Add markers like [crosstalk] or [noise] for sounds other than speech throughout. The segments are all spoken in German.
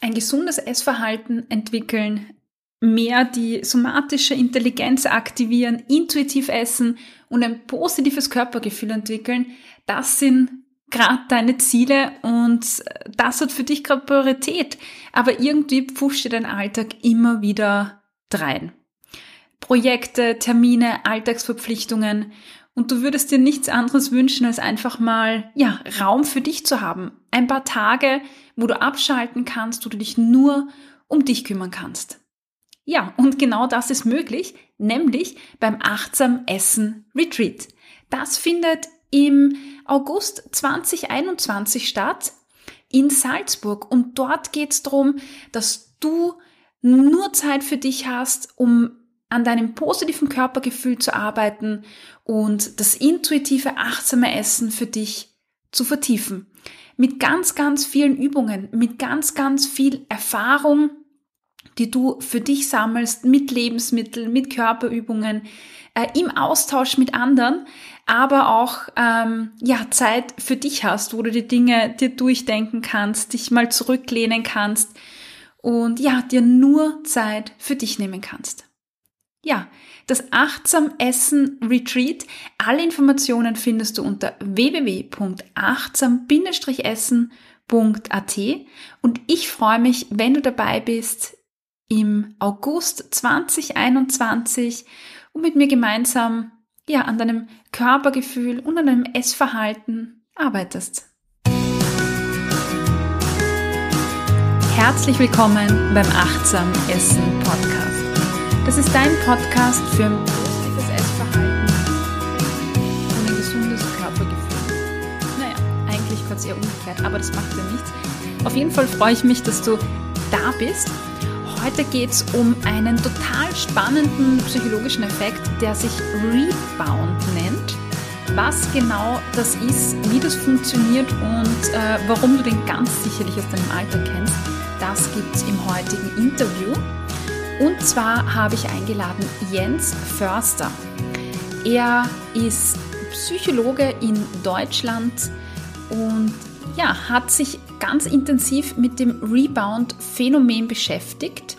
ein gesundes Essverhalten entwickeln, mehr die somatische Intelligenz aktivieren, intuitiv essen und ein positives Körpergefühl entwickeln, das sind gerade deine Ziele und das hat für dich gerade Priorität. Aber irgendwie pfuscht dir dein Alltag immer wieder drein. Projekte, Termine, Alltagsverpflichtungen und du würdest dir nichts anderes wünschen, als einfach mal, ja, Raum für dich zu haben. Ein paar Tage, wo du abschalten kannst, wo du dich nur um dich kümmern kannst. Ja, und genau das ist möglich, nämlich beim Achtsam Essen Retreat. Das findet im August 2021 statt in Salzburg und dort geht es darum, dass du nur Zeit für dich hast, um an deinem positiven Körpergefühl zu arbeiten und das intuitive, achtsame Essen für dich zu vertiefen. Mit ganz, ganz vielen Übungen, mit ganz, ganz viel Erfahrung, die du für dich sammelst, mit Lebensmitteln, mit Körperübungen, äh, im Austausch mit anderen, aber auch ähm, ja Zeit für dich hast, wo du die Dinge dir durchdenken kannst, dich mal zurücklehnen kannst und ja dir nur Zeit für dich nehmen kannst. Ja, das Achtsam Essen Retreat. Alle Informationen findest du unter www.achtsam-essen.at und ich freue mich, wenn du dabei bist im August 2021 und mit mir gemeinsam ja an deinem Körpergefühl und an deinem Essverhalten arbeitest. Herzlich willkommen beim Achtsam Essen Podcast. Das ist dein Podcast für ein positives Essverhalten und ein gesundes Körpergefühl. Naja, eigentlich kurz eher umgekehrt, aber das macht ja nichts. Auf jeden Fall freue ich mich, dass du da bist. Heute geht es um einen total spannenden psychologischen Effekt, der sich Rebound nennt. Was genau das ist, wie das funktioniert und äh, warum du den ganz sicherlich aus deinem Alltag kennst, das gibt es im heutigen Interview. Und zwar habe ich eingeladen Jens Förster. Er ist Psychologe in Deutschland und ja, hat sich ganz intensiv mit dem Rebound-Phänomen beschäftigt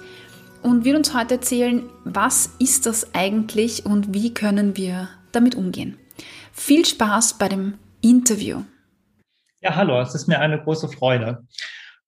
und wird uns heute erzählen, was ist das eigentlich und wie können wir damit umgehen. Viel Spaß bei dem Interview. Ja, hallo, es ist mir eine große Freude.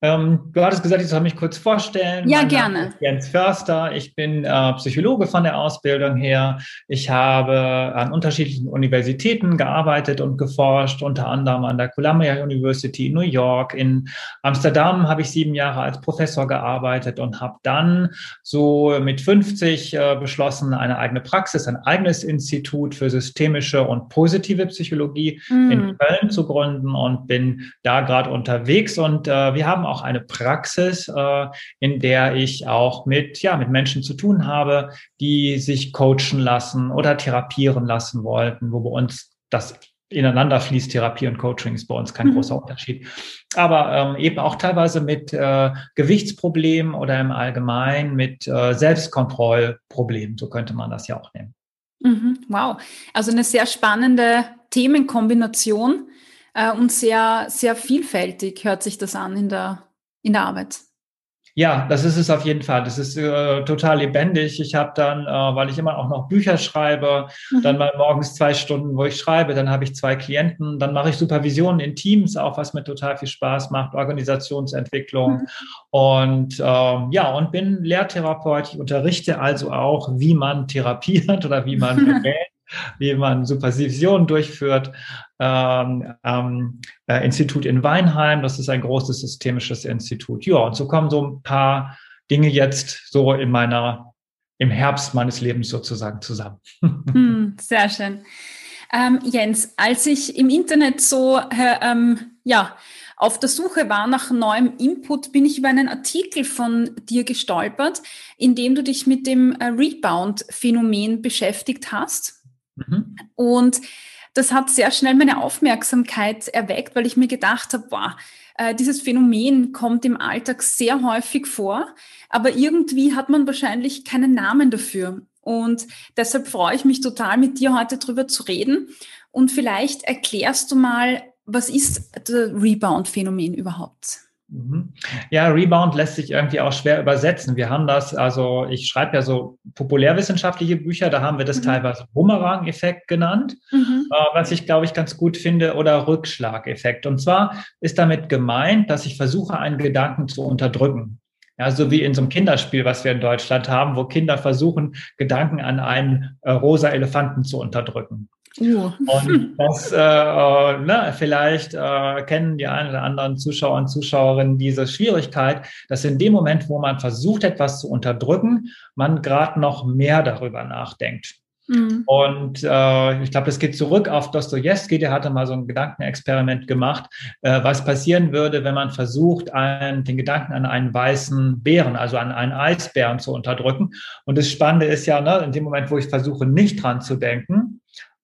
Ähm, du hattest gesagt, ich soll mich kurz vorstellen. Ja, mein gerne. Jens Förster. Ich bin äh, Psychologe von der Ausbildung her. Ich habe an unterschiedlichen Universitäten gearbeitet und geforscht, unter anderem an der Columbia University in New York. In Amsterdam habe ich sieben Jahre als Professor gearbeitet und habe dann so mit 50 äh, beschlossen, eine eigene Praxis, ein eigenes Institut für systemische und positive Psychologie mm. in Köln zu gründen und bin da gerade unterwegs. Und äh, wir haben auch eine Praxis, äh, in der ich auch mit, ja, mit Menschen zu tun habe, die sich coachen lassen oder therapieren lassen wollten, wo bei uns das ineinander fließt, Therapie und Coaching ist bei uns kein mhm. großer Unterschied. Aber ähm, eben auch teilweise mit äh, Gewichtsproblemen oder im Allgemeinen mit äh, Selbstkontrollproblemen, so könnte man das ja auch nehmen. Mhm. Wow, also eine sehr spannende Themenkombination äh, und sehr, sehr vielfältig hört sich das an in der, in der Arbeit. Ja, das ist es auf jeden Fall. Das ist äh, total lebendig. Ich habe dann, äh, weil ich immer auch noch Bücher schreibe, mhm. dann mal morgens zwei Stunden, wo ich schreibe, dann habe ich zwei Klienten, dann mache ich Supervisionen in Teams, auch was mir total viel Spaß macht, Organisationsentwicklung mhm. und äh, ja, und bin Lehrtherapeut. Ich unterrichte also auch, wie man therapiert [laughs] oder wie man [laughs] berät wie man Supervision durchführt. Ähm, ähm, äh, Institut in Weinheim, das ist ein großes systemisches Institut. Ja, und so kommen so ein paar Dinge jetzt so in meiner, im Herbst meines Lebens sozusagen zusammen. [laughs] Hm, sehr schön. Ähm, Jens, als ich im Internet so, äh, ja, auf der Suche war nach neuem Input, bin ich über einen Artikel von dir gestolpert, in dem du dich mit dem äh, Rebound-Phänomen beschäftigt hast. Mhm. Und das hat sehr schnell meine Aufmerksamkeit erweckt, weil ich mir gedacht habe, boah, äh, dieses Phänomen kommt im Alltag sehr häufig vor, aber irgendwie hat man wahrscheinlich keinen Namen dafür. Und deshalb freue ich mich total, mit dir heute drüber zu reden. Und vielleicht erklärst du mal, was ist das Rebound-Phänomen überhaupt? Mhm. Ja, Rebound lässt sich irgendwie auch schwer übersetzen. Wir haben das, also ich schreibe ja so populärwissenschaftliche Bücher, da haben wir das mhm. teilweise Bumerang-Effekt genannt, mhm. äh, was ich glaube ich ganz gut finde, oder Rückschlag-Effekt. Und zwar ist damit gemeint, dass ich versuche, einen Gedanken zu unterdrücken. Ja, so wie in so einem Kinderspiel, was wir in Deutschland haben, wo Kinder versuchen, Gedanken an einen äh, rosa Elefanten zu unterdrücken. Uh. Und das, äh, äh, ne, vielleicht äh, kennen die einen oder anderen Zuschauer und Zuschauerinnen diese Schwierigkeit, dass in dem Moment, wo man versucht, etwas zu unterdrücken, man gerade noch mehr darüber nachdenkt. Mhm. Und äh, ich glaube, das geht zurück auf Dostoevsky, der hatte mal so ein Gedankenexperiment gemacht, äh, was passieren würde, wenn man versucht, einen, den Gedanken an einen weißen Bären, also an einen Eisbären zu unterdrücken. Und das Spannende ist ja, ne, in dem Moment, wo ich versuche, nicht dran zu denken,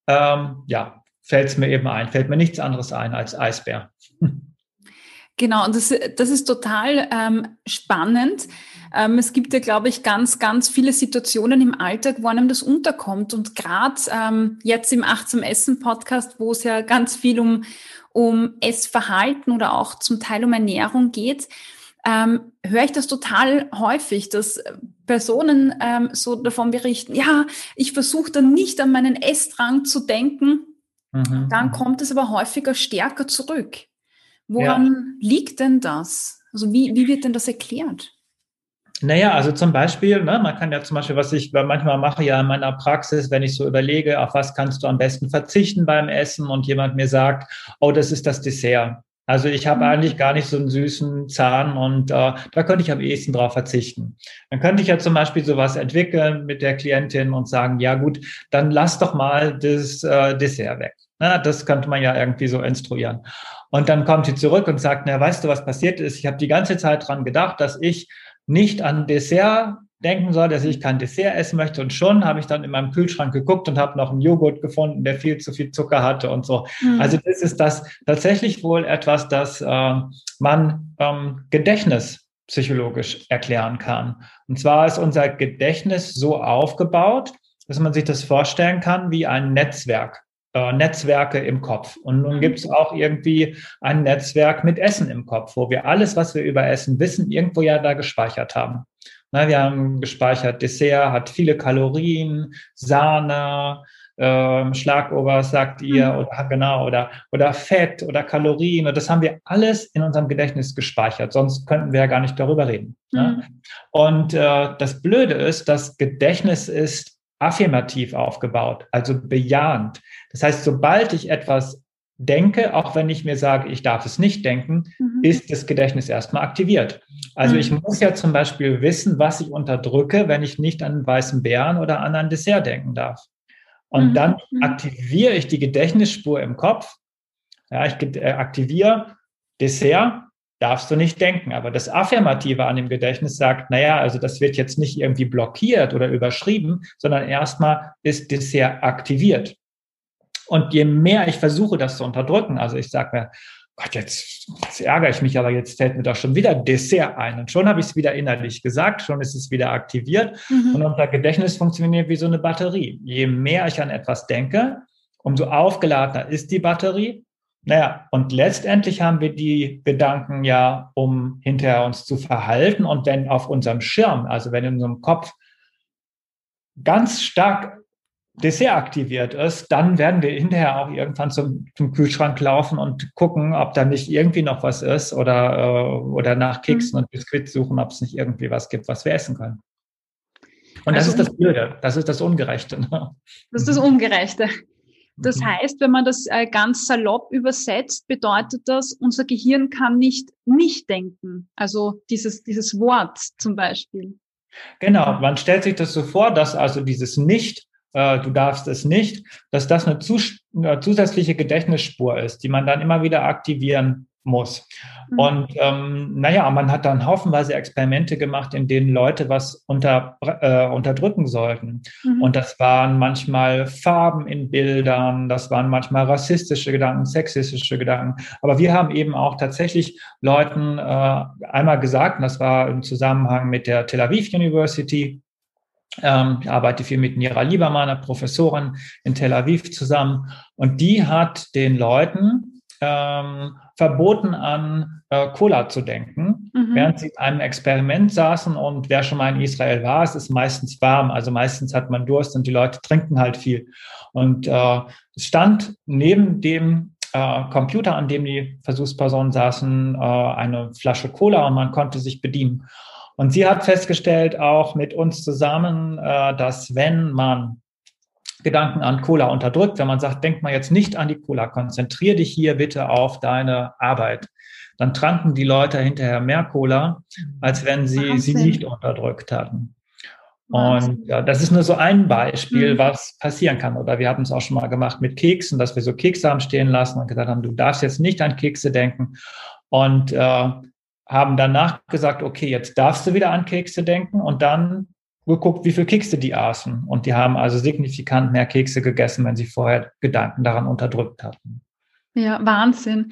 ähm, ja, fällt es mir eben ein, fällt mir nichts anderes ein als Eisbär. Genau, und das, das ist total ähm, spannend. Ähm, es gibt ja, glaube ich, ganz, ganz viele Situationen im Alltag, wo einem das unterkommt. Und gerade ähm, jetzt im Achtsam Essen Podcast, wo es ja ganz viel um, um Essverhalten oder auch zum Teil um Ernährung geht, ähm, höre ich das total häufig, dass Personen ähm, so davon berichten, ja, ich versuche dann nicht an meinen Essdrang zu denken, mhm. dann kommt es aber häufiger stärker zurück. Woran ja. liegt denn das? Also wie, wie wird denn das erklärt? Naja, also zum Beispiel, ne, man kann ja zum Beispiel, was ich manchmal mache ja in meiner Praxis, wenn ich so überlege, auf was kannst du am besten verzichten beim Essen und jemand mir sagt, oh, das ist das Dessert. Also ich habe mhm. eigentlich gar nicht so einen süßen Zahn und äh, da könnte ich am ehesten drauf verzichten. Dann könnte ich ja zum Beispiel sowas entwickeln mit der Klientin und sagen, ja gut, dann lass doch mal das äh, Dessert weg. Na, das könnte man ja irgendwie so instruieren. Und dann kommt sie zurück und sagt, na, weißt du, was passiert ist? Ich habe die ganze Zeit dran gedacht, dass ich nicht an Dessert denken soll, dass ich kein Dessert essen möchte. Und schon habe ich dann in meinem Kühlschrank geguckt und habe noch einen Joghurt gefunden, der viel zu viel Zucker hatte und so. Mhm. Also das ist das tatsächlich wohl etwas, das äh, man ähm, Gedächtnis psychologisch erklären kann. Und zwar ist unser Gedächtnis so aufgebaut, dass man sich das vorstellen kann wie ein Netzwerk. Äh, Netzwerke im Kopf. Und nun mhm. gibt es auch irgendwie ein Netzwerk mit Essen im Kopf, wo wir alles, was wir über Essen wissen, irgendwo ja da gespeichert haben. Na, wir haben gespeichert, Dessert hat viele Kalorien, Sahne, ähm, Schlagobers, sagt ihr, mhm. oder genau, oder, oder Fett oder Kalorien. Und das haben wir alles in unserem Gedächtnis gespeichert, sonst könnten wir ja gar nicht darüber reden. Mhm. Ne? Und äh, das Blöde ist, das Gedächtnis ist affirmativ aufgebaut, also bejahend. Das heißt, sobald ich etwas denke, auch wenn ich mir sage, ich darf es nicht denken, mhm. ist das Gedächtnis erstmal aktiviert. Also mhm. ich muss ja zum Beispiel wissen, was ich unterdrücke, wenn ich nicht an einen weißen Bären oder an ein Dessert denken darf. Und mhm. dann mhm. aktiviere ich die Gedächtnisspur im Kopf. Ja, ich äh, aktiviere Dessert, darfst du nicht denken. Aber das Affirmative an dem Gedächtnis sagt, naja, also das wird jetzt nicht irgendwie blockiert oder überschrieben, sondern erstmal ist Dessert aktiviert. Und je mehr ich versuche, das zu unterdrücken, also ich sage mir, Gott, jetzt, jetzt ärgere ich mich, aber jetzt fällt mir doch schon wieder Dessert ein. Und schon habe ich es wieder innerlich gesagt, schon ist es wieder aktiviert. Mhm. Und unser Gedächtnis funktioniert wie so eine Batterie. Je mehr ich an etwas denke, umso aufgeladener ist die Batterie. Naja, und letztendlich haben wir die Gedanken ja, um hinterher uns zu verhalten. Und wenn auf unserem Schirm, also wenn in unserem Kopf ganz stark Dessert aktiviert ist, dann werden wir hinterher auch irgendwann zum, zum, Kühlschrank laufen und gucken, ob da nicht irgendwie noch was ist oder, äh, oder nach Keksen mhm. und Biskuits suchen, ob es nicht irgendwie was gibt, was wir essen können. Und also, das ist das Blöde, das ist das Ungerechte. Ne? Das ist das Ungerechte. Das mhm. heißt, wenn man das äh, ganz salopp übersetzt, bedeutet das, unser Gehirn kann nicht nicht denken. Also dieses, dieses Wort zum Beispiel. Genau, man stellt sich das so vor, dass also dieses Nicht äh, du darfst es nicht, dass das eine, zus eine zusätzliche Gedächtnisspur ist, die man dann immer wieder aktivieren muss. Mhm. Und ähm, naja, man hat dann haufenweise Experimente gemacht, in denen Leute was unter, äh, unterdrücken sollten. Mhm. Und das waren manchmal Farben in Bildern, das waren manchmal rassistische Gedanken, sexistische Gedanken. Aber wir haben eben auch tatsächlich Leuten äh, einmal gesagt, und das war im Zusammenhang mit der Tel Aviv University, ähm, ich arbeite viel mit Nira Liebermann, einer Professorin in Tel Aviv zusammen. Und die hat den Leuten ähm, verboten an äh, Cola zu denken, mhm. während sie in einem Experiment saßen und wer schon mal in Israel war, es ist meistens warm, also meistens hat man Durst und die Leute trinken halt viel. Und äh, es stand neben dem äh, Computer, an dem die Versuchspersonen saßen, äh, eine Flasche Cola und man konnte sich bedienen. Und sie hat festgestellt, auch mit uns zusammen, äh, dass wenn man Gedanken an Cola unterdrückt, wenn man sagt, denk mal jetzt nicht an die Cola, konzentrier dich hier bitte auf deine Arbeit, dann tranken die Leute hinterher mehr Cola, als wenn sie Wahnsinn. sie nicht unterdrückt hatten. Und ja, das ist nur so ein Beispiel, mhm. was passieren kann. Oder wir haben es auch schon mal gemacht mit Keksen, dass wir so Kekse haben stehen lassen und gesagt haben, du darfst jetzt nicht an Kekse denken. Und äh, haben danach gesagt, okay, jetzt darfst du wieder an Kekse denken. Und dann geguckt, wie viel Kekse die aßen. Und die haben also signifikant mehr Kekse gegessen, wenn sie vorher Gedanken daran unterdrückt hatten. Ja, Wahnsinn.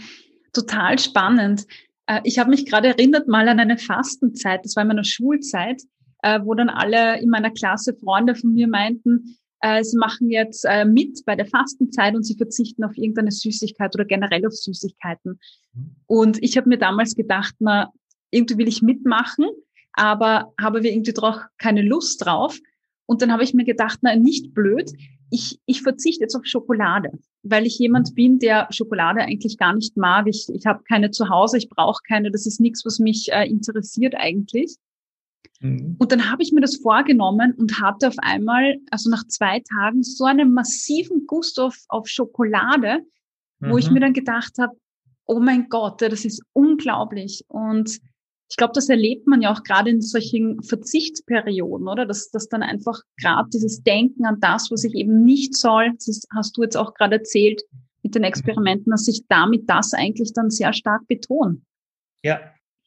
Total spannend. Äh, ich habe mich gerade erinnert mal an eine Fastenzeit, das war in meiner Schulzeit, äh, wo dann alle in meiner Klasse Freunde von mir meinten, äh, sie machen jetzt mit bei der Fastenzeit und sie verzichten auf irgendeine Süßigkeit oder generell auf Süßigkeiten. Mhm. Und ich habe mir damals gedacht, na, irgendwie will ich mitmachen, aber habe wir irgendwie doch keine Lust drauf. Und dann habe ich mir gedacht, na, nicht blöd, ich, ich verzichte jetzt auf Schokolade, weil ich jemand bin, der Schokolade eigentlich gar nicht mag. Ich, ich habe keine zu Hause, ich brauche keine, das ist nichts, was mich äh, interessiert eigentlich. Mhm. Und dann habe ich mir das vorgenommen und hatte auf einmal, also nach zwei Tagen, so einen massiven Gust auf, auf Schokolade, mhm. wo ich mhm. mir dann gedacht habe, oh mein Gott, das ist unglaublich. Und ich glaube, das erlebt man ja auch gerade in solchen Verzichtsperioden, oder? Dass, dass dann einfach gerade dieses Denken an das, was ich eben nicht soll, das hast du jetzt auch gerade erzählt mit den Experimenten, dass sich damit das eigentlich dann sehr stark betont. Ja,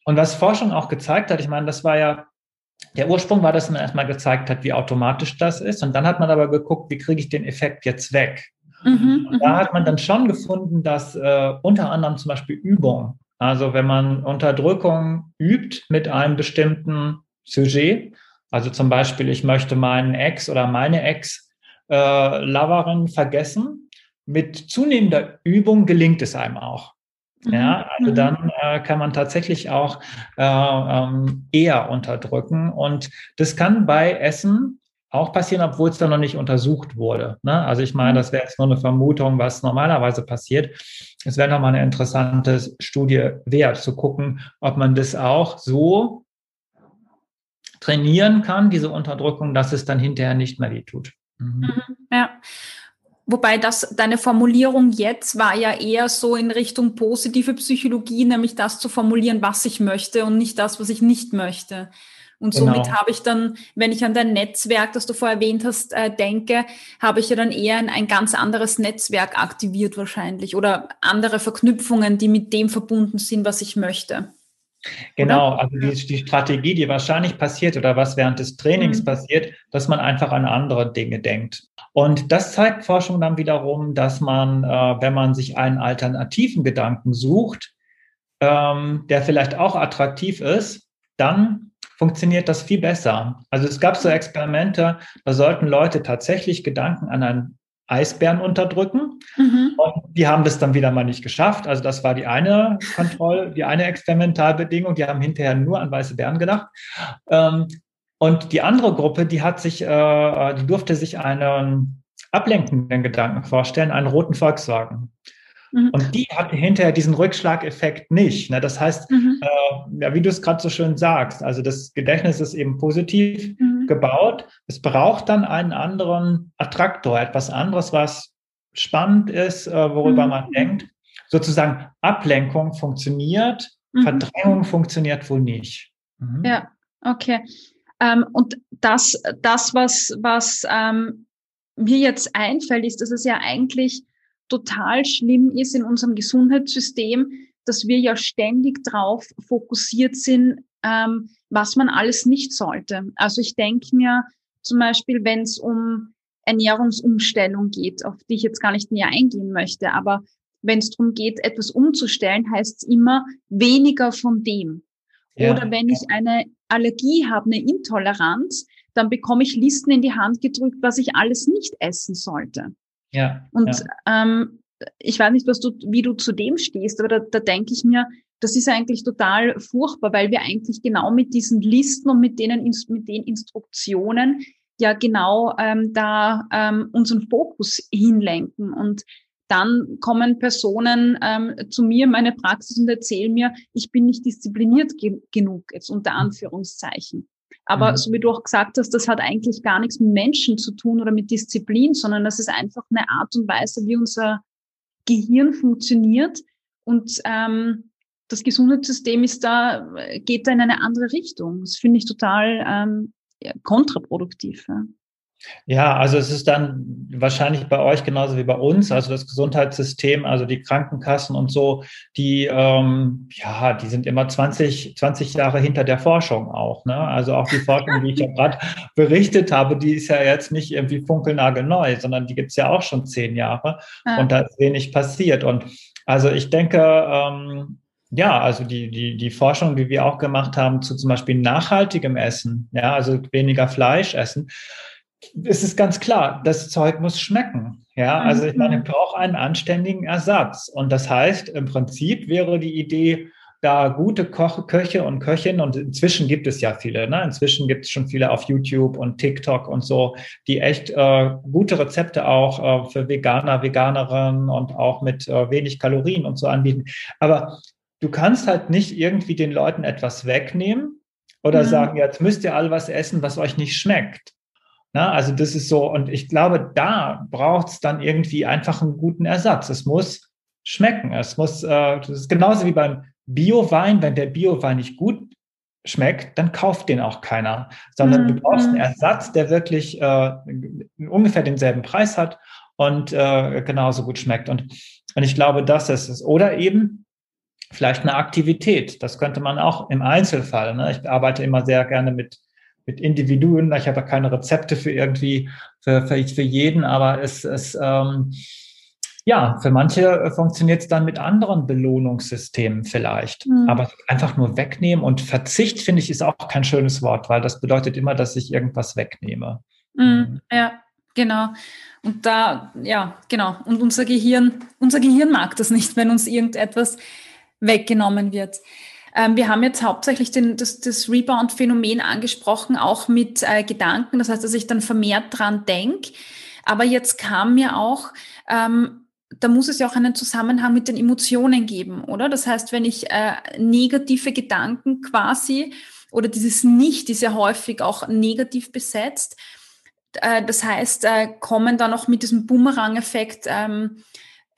und was Forschung auch gezeigt hat, ich meine, das war ja, der Ursprung war, dass man erstmal gezeigt hat, wie automatisch das ist. Und dann hat man aber geguckt, wie kriege ich den Effekt jetzt weg? Mhm, und da mhm. hat man dann schon gefunden, dass äh, unter anderem zum Beispiel Übung also wenn man Unterdrückung übt mit einem bestimmten Sujet, also zum Beispiel, ich möchte meinen Ex oder meine Ex-Loverin äh, vergessen, mit zunehmender Übung gelingt es einem auch. Mhm. Ja, also mhm. dann äh, kann man tatsächlich auch äh, ähm, eher unterdrücken. Und das kann bei Essen auch passieren, obwohl es dann noch nicht untersucht wurde. Ne? Also ich meine, mhm. das wäre jetzt nur eine Vermutung, was normalerweise passiert. Es wäre nochmal eine interessante Studie wert, zu gucken, ob man das auch so trainieren kann, diese Unterdrückung, dass es dann hinterher nicht mehr weh tut. Mhm. mhm. Ja. Wobei das, deine Formulierung jetzt war ja eher so in Richtung positive Psychologie, nämlich das zu formulieren, was ich möchte und nicht das, was ich nicht möchte. Und genau. somit habe ich dann, wenn ich an dein Netzwerk, das du vorher erwähnt hast, äh, denke, habe ich ja dann eher ein, ein, ganz anderes Netzwerk aktiviert wahrscheinlich oder andere Verknüpfungen, die mit dem verbunden sind, was ich möchte. Genau, oder? also die, die, Strategie, die wahrscheinlich passiert oder was während des Trainings mhm. passiert, dass man einfach an andere Dinge denkt. Und das zeigt Forschung dann wiederum, dass man, äh, wenn man sich einen alternativen Gedanken sucht, ähm, der vielleicht auch attraktiv ist, dann funktioniert das viel besser. Also es gab so Experimente, da sollten Leute tatsächlich Gedanken an einen Eisbären unterdrücken. Mhm. Und die haben das dann wieder mal nicht geschafft. Also das war die eine Kontroll, die eine Experimentalbedingung. Die haben hinterher nur an weiße Bären gedacht. Ähm, und die andere Gruppe, die hat sich, äh, die durfte sich einen ablenkenden Gedanken vorstellen, einen roten Volkswagen. Mhm. Und die hatte hinterher diesen Rückschlageffekt nicht. Ne? Das heißt, mhm. äh, ja, wie du es gerade so schön sagst, also das Gedächtnis ist eben positiv mhm. gebaut. Es braucht dann einen anderen Attraktor, etwas anderes, was spannend ist, äh, worüber mhm. man denkt. Sozusagen Ablenkung funktioniert, mhm. Verdrängung funktioniert wohl nicht. Mhm. Ja, okay. Ähm, und das, das was, was ähm, mir jetzt einfällt, ist, dass es ja eigentlich total schlimm ist in unserem Gesundheitssystem, dass wir ja ständig drauf fokussiert sind, ähm, was man alles nicht sollte. Also ich denke mir zum Beispiel, wenn es um Ernährungsumstellung geht, auf die ich jetzt gar nicht näher eingehen möchte, aber wenn es darum geht, etwas umzustellen, heißt es immer weniger von dem. Ja. Oder wenn ich eine Allergie habe, eine Intoleranz, dann bekomme ich Listen in die Hand gedrückt, was ich alles nicht essen sollte. Ja. Und ja. Ähm, ich weiß nicht, was du, wie du zu dem stehst, aber da, da denke ich mir, das ist eigentlich total furchtbar, weil wir eigentlich genau mit diesen Listen und mit denen, mit den Instruktionen ja genau ähm, da ähm, unseren Fokus hinlenken. Und dann kommen Personen ähm, zu mir in meine Praxis und erzählen mir, ich bin nicht diszipliniert ge genug, jetzt unter mhm. Anführungszeichen. Aber mhm. so wie du auch gesagt hast, das hat eigentlich gar nichts mit Menschen zu tun oder mit Disziplin, sondern das ist einfach eine Art und Weise, wie unser Gehirn funktioniert. Und ähm, das Gesundheitssystem ist da, geht da in eine andere Richtung. Das finde ich total ähm, kontraproduktiv. Ja. Ja, also es ist dann wahrscheinlich bei euch genauso wie bei uns, also das Gesundheitssystem, also die Krankenkassen und so, die, ähm, ja, die sind immer 20, 20 Jahre hinter der Forschung auch. Ne? Also auch die Forschung, die ich ja [laughs] gerade berichtet habe, die ist ja jetzt nicht irgendwie funkelnagelneu, sondern die gibt's ja auch schon zehn Jahre ja. und da ist wenig passiert. Und also ich denke, ähm, ja, also die, die, die Forschung, die wir auch gemacht haben zu zum Beispiel nachhaltigem Essen, ja, also weniger Fleisch essen, es ist ganz klar, das Zeug muss schmecken. Ja, also ich meine, ich mhm. brauche einen anständigen Ersatz. Und das heißt, im Prinzip wäre die Idee, da gute Koch Köche und Köchinnen, und inzwischen gibt es ja viele, ne? inzwischen gibt es schon viele auf YouTube und TikTok und so, die echt äh, gute Rezepte auch äh, für Veganer, Veganerinnen und auch mit äh, wenig Kalorien und so anbieten. Aber du kannst halt nicht irgendwie den Leuten etwas wegnehmen oder mhm. sagen, jetzt müsst ihr alle was essen, was euch nicht schmeckt. Na, also das ist so, und ich glaube, da braucht es dann irgendwie einfach einen guten Ersatz. Es muss schmecken. Es muss, äh, das ist genauso wie beim Bio-Wein, wenn der Bio-Wein nicht gut schmeckt, dann kauft den auch keiner, sondern mhm. du brauchst einen Ersatz, der wirklich äh, ungefähr denselben Preis hat und äh, genauso gut schmeckt. Und, und ich glaube, das ist es. Oder eben vielleicht eine Aktivität. Das könnte man auch im Einzelfall. Ne? Ich arbeite immer sehr gerne mit mit Individuen. Ich habe keine Rezepte für irgendwie, für, für, für jeden, aber es, es ähm, ja, für manche funktioniert es dann mit anderen Belohnungssystemen vielleicht. Mhm. Aber einfach nur wegnehmen und Verzicht, finde ich, ist auch kein schönes Wort, weil das bedeutet immer, dass ich irgendwas wegnehme. Mhm. mhm. Ja, genau. Und da, ja, genau. Und unser Gehirn, unser Gehirn mag das nicht, wenn uns irgendetwas weggenommen wird. Ähm, wir haben jetzt hauptsächlich den, das, das Rebound-Phänomen angesprochen, auch mit äh, Gedanken. Das heißt, dass ich dann vermehrt dran denke. Aber jetzt kam mir auch, ähm, da muss es ja auch einen Zusammenhang mit den Emotionen geben, oder? Das heißt, wenn ich äh, negative Gedanken quasi oder dieses Nicht ist ja häufig auch negativ besetzt. Äh, das heißt, äh, kommen dann auch mit diesem Boomerang-Effekt ähm,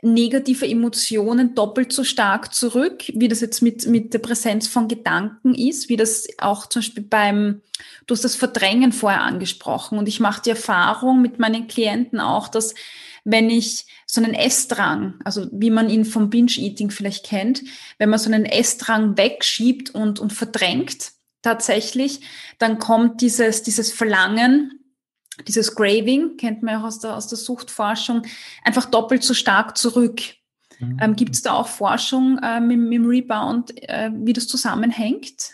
negative Emotionen doppelt so stark zurück, wie das jetzt mit, mit der Präsenz von Gedanken ist, wie das auch zum Beispiel beim, du hast das Verdrängen vorher angesprochen. Und ich mache die Erfahrung mit meinen Klienten auch, dass wenn ich so einen Essdrang, also wie man ihn vom Binge-Eating vielleicht kennt, wenn man so einen Essdrang wegschiebt und, und verdrängt tatsächlich, dann kommt dieses, dieses Verlangen dieses Graving, kennt man auch aus der, aus der Suchtforschung, einfach doppelt so stark zurück. Mhm. Ähm, Gibt es da auch Forschung äh, mit, mit, dem Rebound, äh, wie das zusammenhängt?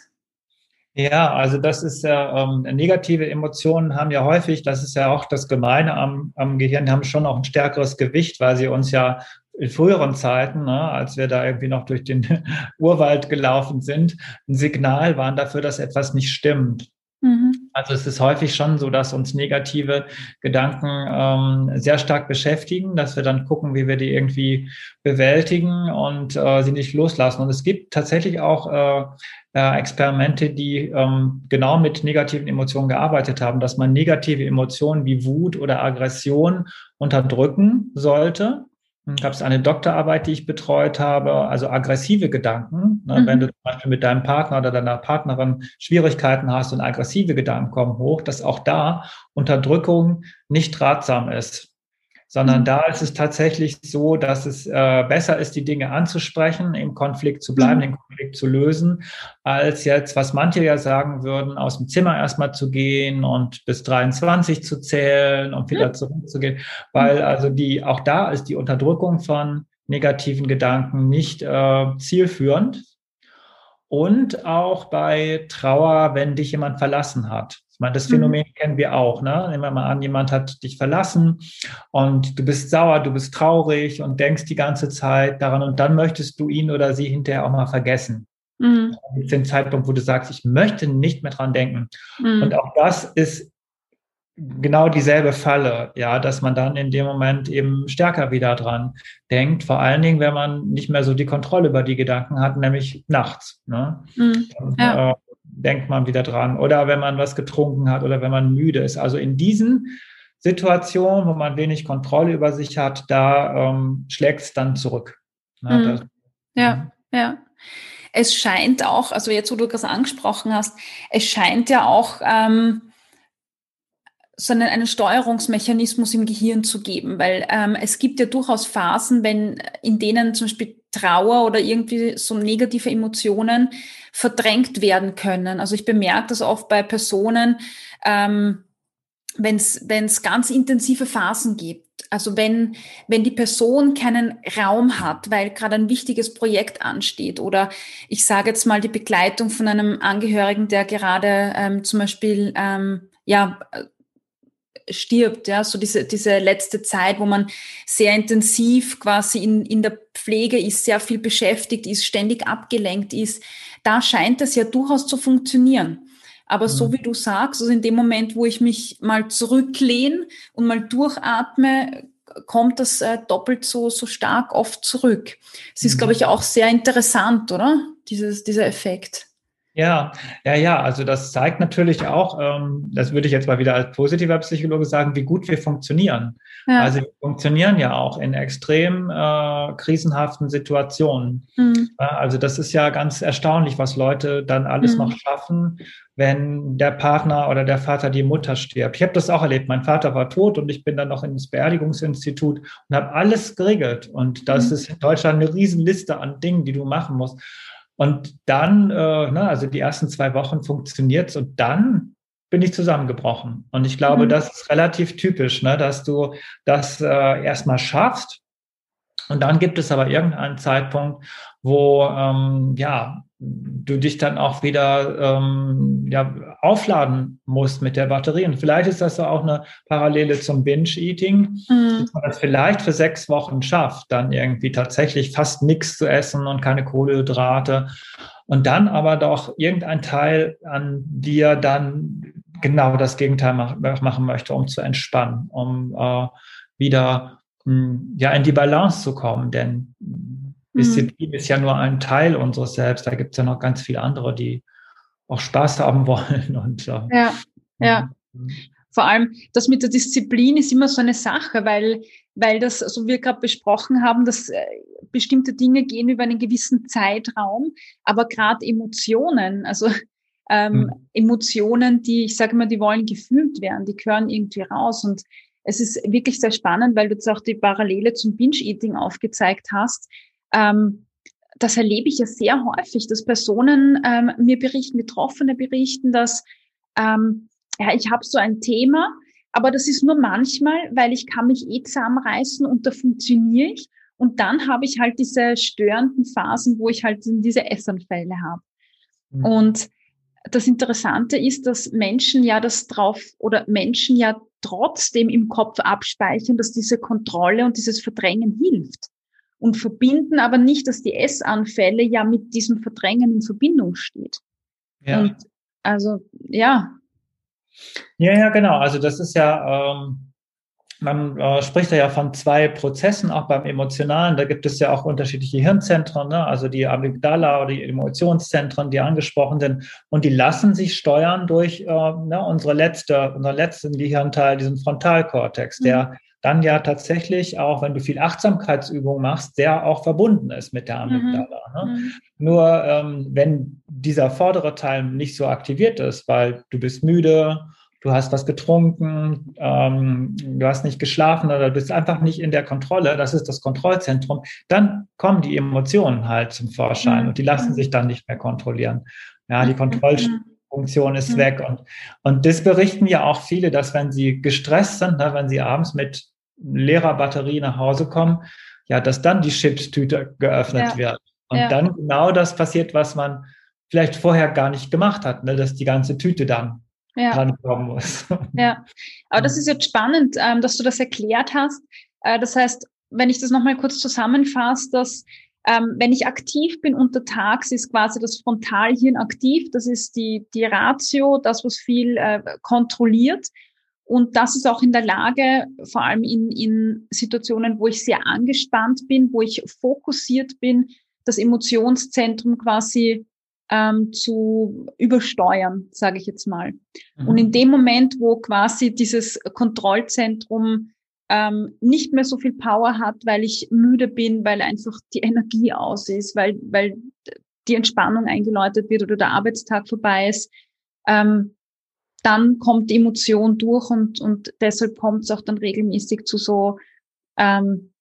Ja, also das ist ja, ähm, negative Emotionen haben ja häufig, das ist ja auch das Gemeine am, am Gehirn, haben schon auch ein stärkeres Gewicht, weil sie uns ja in früheren Zeiten, ne, als wir da irgendwie noch durch den [laughs] Urwald gelaufen sind, ein Signal waren dafür, dass etwas nicht stimmt. Mhm. Also es ist häufig schon so, dass uns negative Gedanken ähm, sehr stark beschäftigen, dass wir dann gucken, wie wir die irgendwie bewältigen und äh, sie nicht loslassen. Und es gibt tatsächlich auch äh, äh, Experimente, die ähm, genau mit negativen Emotionen gearbeitet haben, dass man negative Emotionen wie Wut oder Aggression unterdrücken sollte gab es eine Doktorarbeit, die ich betreut habe, also aggressive Gedanken. Ne, mhm. Wenn du zum Beispiel mit deinem Partner oder deiner Partnerin Schwierigkeiten hast und aggressive Gedanken kommen hoch, dass auch da Unterdrückung nicht ratsam ist sondern mhm. da ist es tatsächlich so, dass es äh, besser ist, die Dinge anzusprechen, im Konflikt zu bleiben, mhm. den Konflikt zu lösen, als jetzt, was manche ja sagen würden, aus dem Zimmer erstmal zu gehen und bis 23 zu zählen und wieder mhm. zurückzugehen, weil also die, auch da ist die Unterdrückung von negativen Gedanken nicht äh, zielführend. und auch bei Trauer, wenn dich jemand verlassen hat. Ich meine, das Phänomen mhm. kennen wir auch. Ne? Nehmen wir mal an, jemand hat dich verlassen und du bist sauer, du bist traurig und denkst die ganze Zeit daran und dann möchtest du ihn oder sie hinterher auch mal vergessen. Mhm. Jetzt den Zeitpunkt, wo du sagst, ich möchte nicht mehr dran denken. Mhm. Und auch das ist genau dieselbe Falle, ja, dass man dann in dem Moment eben stärker wieder dran denkt. Vor allen Dingen, wenn man nicht mehr so die Kontrolle über die Gedanken hat, nämlich nachts. Ne? Mhm. Ja. Denkt man wieder dran. Oder wenn man was getrunken hat oder wenn man müde ist. Also in diesen Situationen, wo man wenig Kontrolle über sich hat, da ähm, schlägt es dann zurück. Ne? Mhm. Das, ja, mhm. ja. Es scheint auch, also jetzt, wo du das angesprochen hast, es scheint ja auch ähm, so einen, einen Steuerungsmechanismus im Gehirn zu geben, weil ähm, es gibt ja durchaus Phasen, wenn in denen zum Beispiel Trauer oder irgendwie so negative Emotionen verdrängt werden können. Also ich bemerke das oft bei Personen, ähm, wenn es ganz intensive Phasen gibt. Also wenn, wenn die Person keinen Raum hat, weil gerade ein wichtiges Projekt ansteht oder ich sage jetzt mal die Begleitung von einem Angehörigen, der gerade ähm, zum Beispiel ähm, ja stirbt, ja, so diese, diese letzte Zeit, wo man sehr intensiv quasi in, in der Pflege ist, sehr viel beschäftigt ist, ständig abgelenkt ist, da scheint das ja durchaus zu funktionieren. Aber mhm. so wie du sagst, also in dem Moment, wo ich mich mal zurücklehne und mal durchatme, kommt das äh, doppelt so, so stark oft zurück. Es ist, mhm. glaube ich, auch sehr interessant, oder? Dieses, dieser Effekt. Ja, ja, ja, also das zeigt natürlich auch, ähm, das würde ich jetzt mal wieder als positiver Psychologe sagen, wie gut wir funktionieren. Ja. Also wir funktionieren ja auch in extrem äh, krisenhaften Situationen. Mhm. Also das ist ja ganz erstaunlich, was Leute dann alles mhm. noch schaffen, wenn der Partner oder der Vater die Mutter stirbt. Ich habe das auch erlebt. Mein Vater war tot und ich bin dann noch ins Beerdigungsinstitut und habe alles geregelt. Und das mhm. ist in Deutschland eine Riesenliste an Dingen, die du machen musst. Und dann, äh, ne, also die ersten zwei Wochen funktioniert's und dann bin ich zusammengebrochen. Und ich glaube, mhm. das ist relativ typisch, ne, dass du das äh, erstmal schaffst. Und dann gibt es aber irgendeinen Zeitpunkt, wo ähm, ja du dich dann auch wieder ähm, ja, aufladen musst mit der Batterie. Und vielleicht ist das auch eine Parallele zum Binge-Eating, mhm. dass man das vielleicht für sechs Wochen schafft, dann irgendwie tatsächlich fast nichts zu essen und keine Kohlenhydrate. Und dann aber doch irgendein Teil an dir dann genau das Gegenteil mach, machen möchte, um zu entspannen, um äh, wieder mh, hm, ja in die Balance zu kommen. Denn Disziplin mhm. ist ja nur ein Teil unseres Selbst. Da gibt es ja noch ganz viele andere, die auch Spaß haben [laughs] wollen. Und, äh, ja, ja. Vor allem das mit der Disziplin ist immer so eine Sache, weil, weil das, so wie wir gerade besprochen haben, dass äh, bestimmte Dinge gehen über einen gewissen Zeitraum, aber gerade Emotionen, also ähm, mhm. Emotionen, die, ich sage mal, die wollen gefühlt werden, die gehören irgendwie raus. Und es ist wirklich sehr spannend, weil du jetzt auch die Parallele zum Binge-Eating aufgezeigt hast ähm, das erlebe ich ja sehr häufig, dass Personen ähm, mir berichten, Betroffene berichten, dass ähm, ja, ich habe so ein Thema, aber das ist nur manchmal, weil ich kann mich eh zusammenreißen und da funktioniere ich. Und dann habe ich halt diese störenden Phasen, wo ich halt diese Essanfälle habe. Mhm. Und das Interessante ist, dass Menschen ja das drauf oder Menschen ja trotzdem im Kopf abspeichern, dass diese Kontrolle und dieses Verdrängen hilft und verbinden aber nicht, dass die Essanfälle ja mit diesem Verdrängen in Verbindung steht. Ja. Und also, ja. Ja, ja, genau. Also das ist ja, ähm, man äh, spricht ja von zwei Prozessen, auch beim Emotionalen. Da gibt es ja auch unterschiedliche Hirnzentren, ne? also die Amygdala oder die Emotionszentren, die angesprochen sind. Und die lassen sich steuern durch äh, ne, unsere letzte, unseren letzten Gehirnteil, diesen Frontalkortex, der mhm dann ja tatsächlich auch, wenn du viel Achtsamkeitsübung machst, sehr auch verbunden ist mit der Amygdala. Mhm. Ne? Mhm. Nur ähm, wenn dieser vordere Teil nicht so aktiviert ist, weil du bist müde, du hast was getrunken, ähm, du hast nicht geschlafen oder du bist einfach nicht in der Kontrolle, das ist das Kontrollzentrum, dann kommen die Emotionen halt zum Vorschein mhm. und die lassen sich dann nicht mehr kontrollieren. Ja, die mhm. Kontrollfunktion ist mhm. weg. Und, und das berichten ja auch viele, dass wenn sie gestresst sind, ne, wenn sie abends mit leerer Batterie nach Hause kommen, ja, dass dann die Chipstüte geöffnet ja. wird. Und ja. dann genau das passiert, was man vielleicht vorher gar nicht gemacht hat, ne, dass die ganze Tüte dann ja. drankommen muss. [laughs] Ja, aber das ist jetzt spannend, ähm, dass du das erklärt hast. Äh, das heißt, wenn ich das nochmal kurz zusammenfasse, dass ähm, wenn ich aktiv bin untertags, ist quasi das Frontalhirn aktiv. Das ist die, die Ratio, das, was viel äh, kontrolliert. Und das ist auch in der Lage, vor allem in, in Situationen, wo ich sehr angespannt bin, wo ich fokussiert bin, das Emotionszentrum quasi ähm, zu übersteuern, sage ich jetzt mal. Mhm. Und in dem Moment, wo quasi dieses Kontrollzentrum ähm, nicht mehr so viel Power hat, weil ich müde bin, weil einfach die Energie aus ist, weil, weil die Entspannung eingeläutet wird oder der Arbeitstag vorbei ist, ähm, dann kommt die Emotion durch und, und deshalb kommt es auch dann regelmäßig zu so, ähm,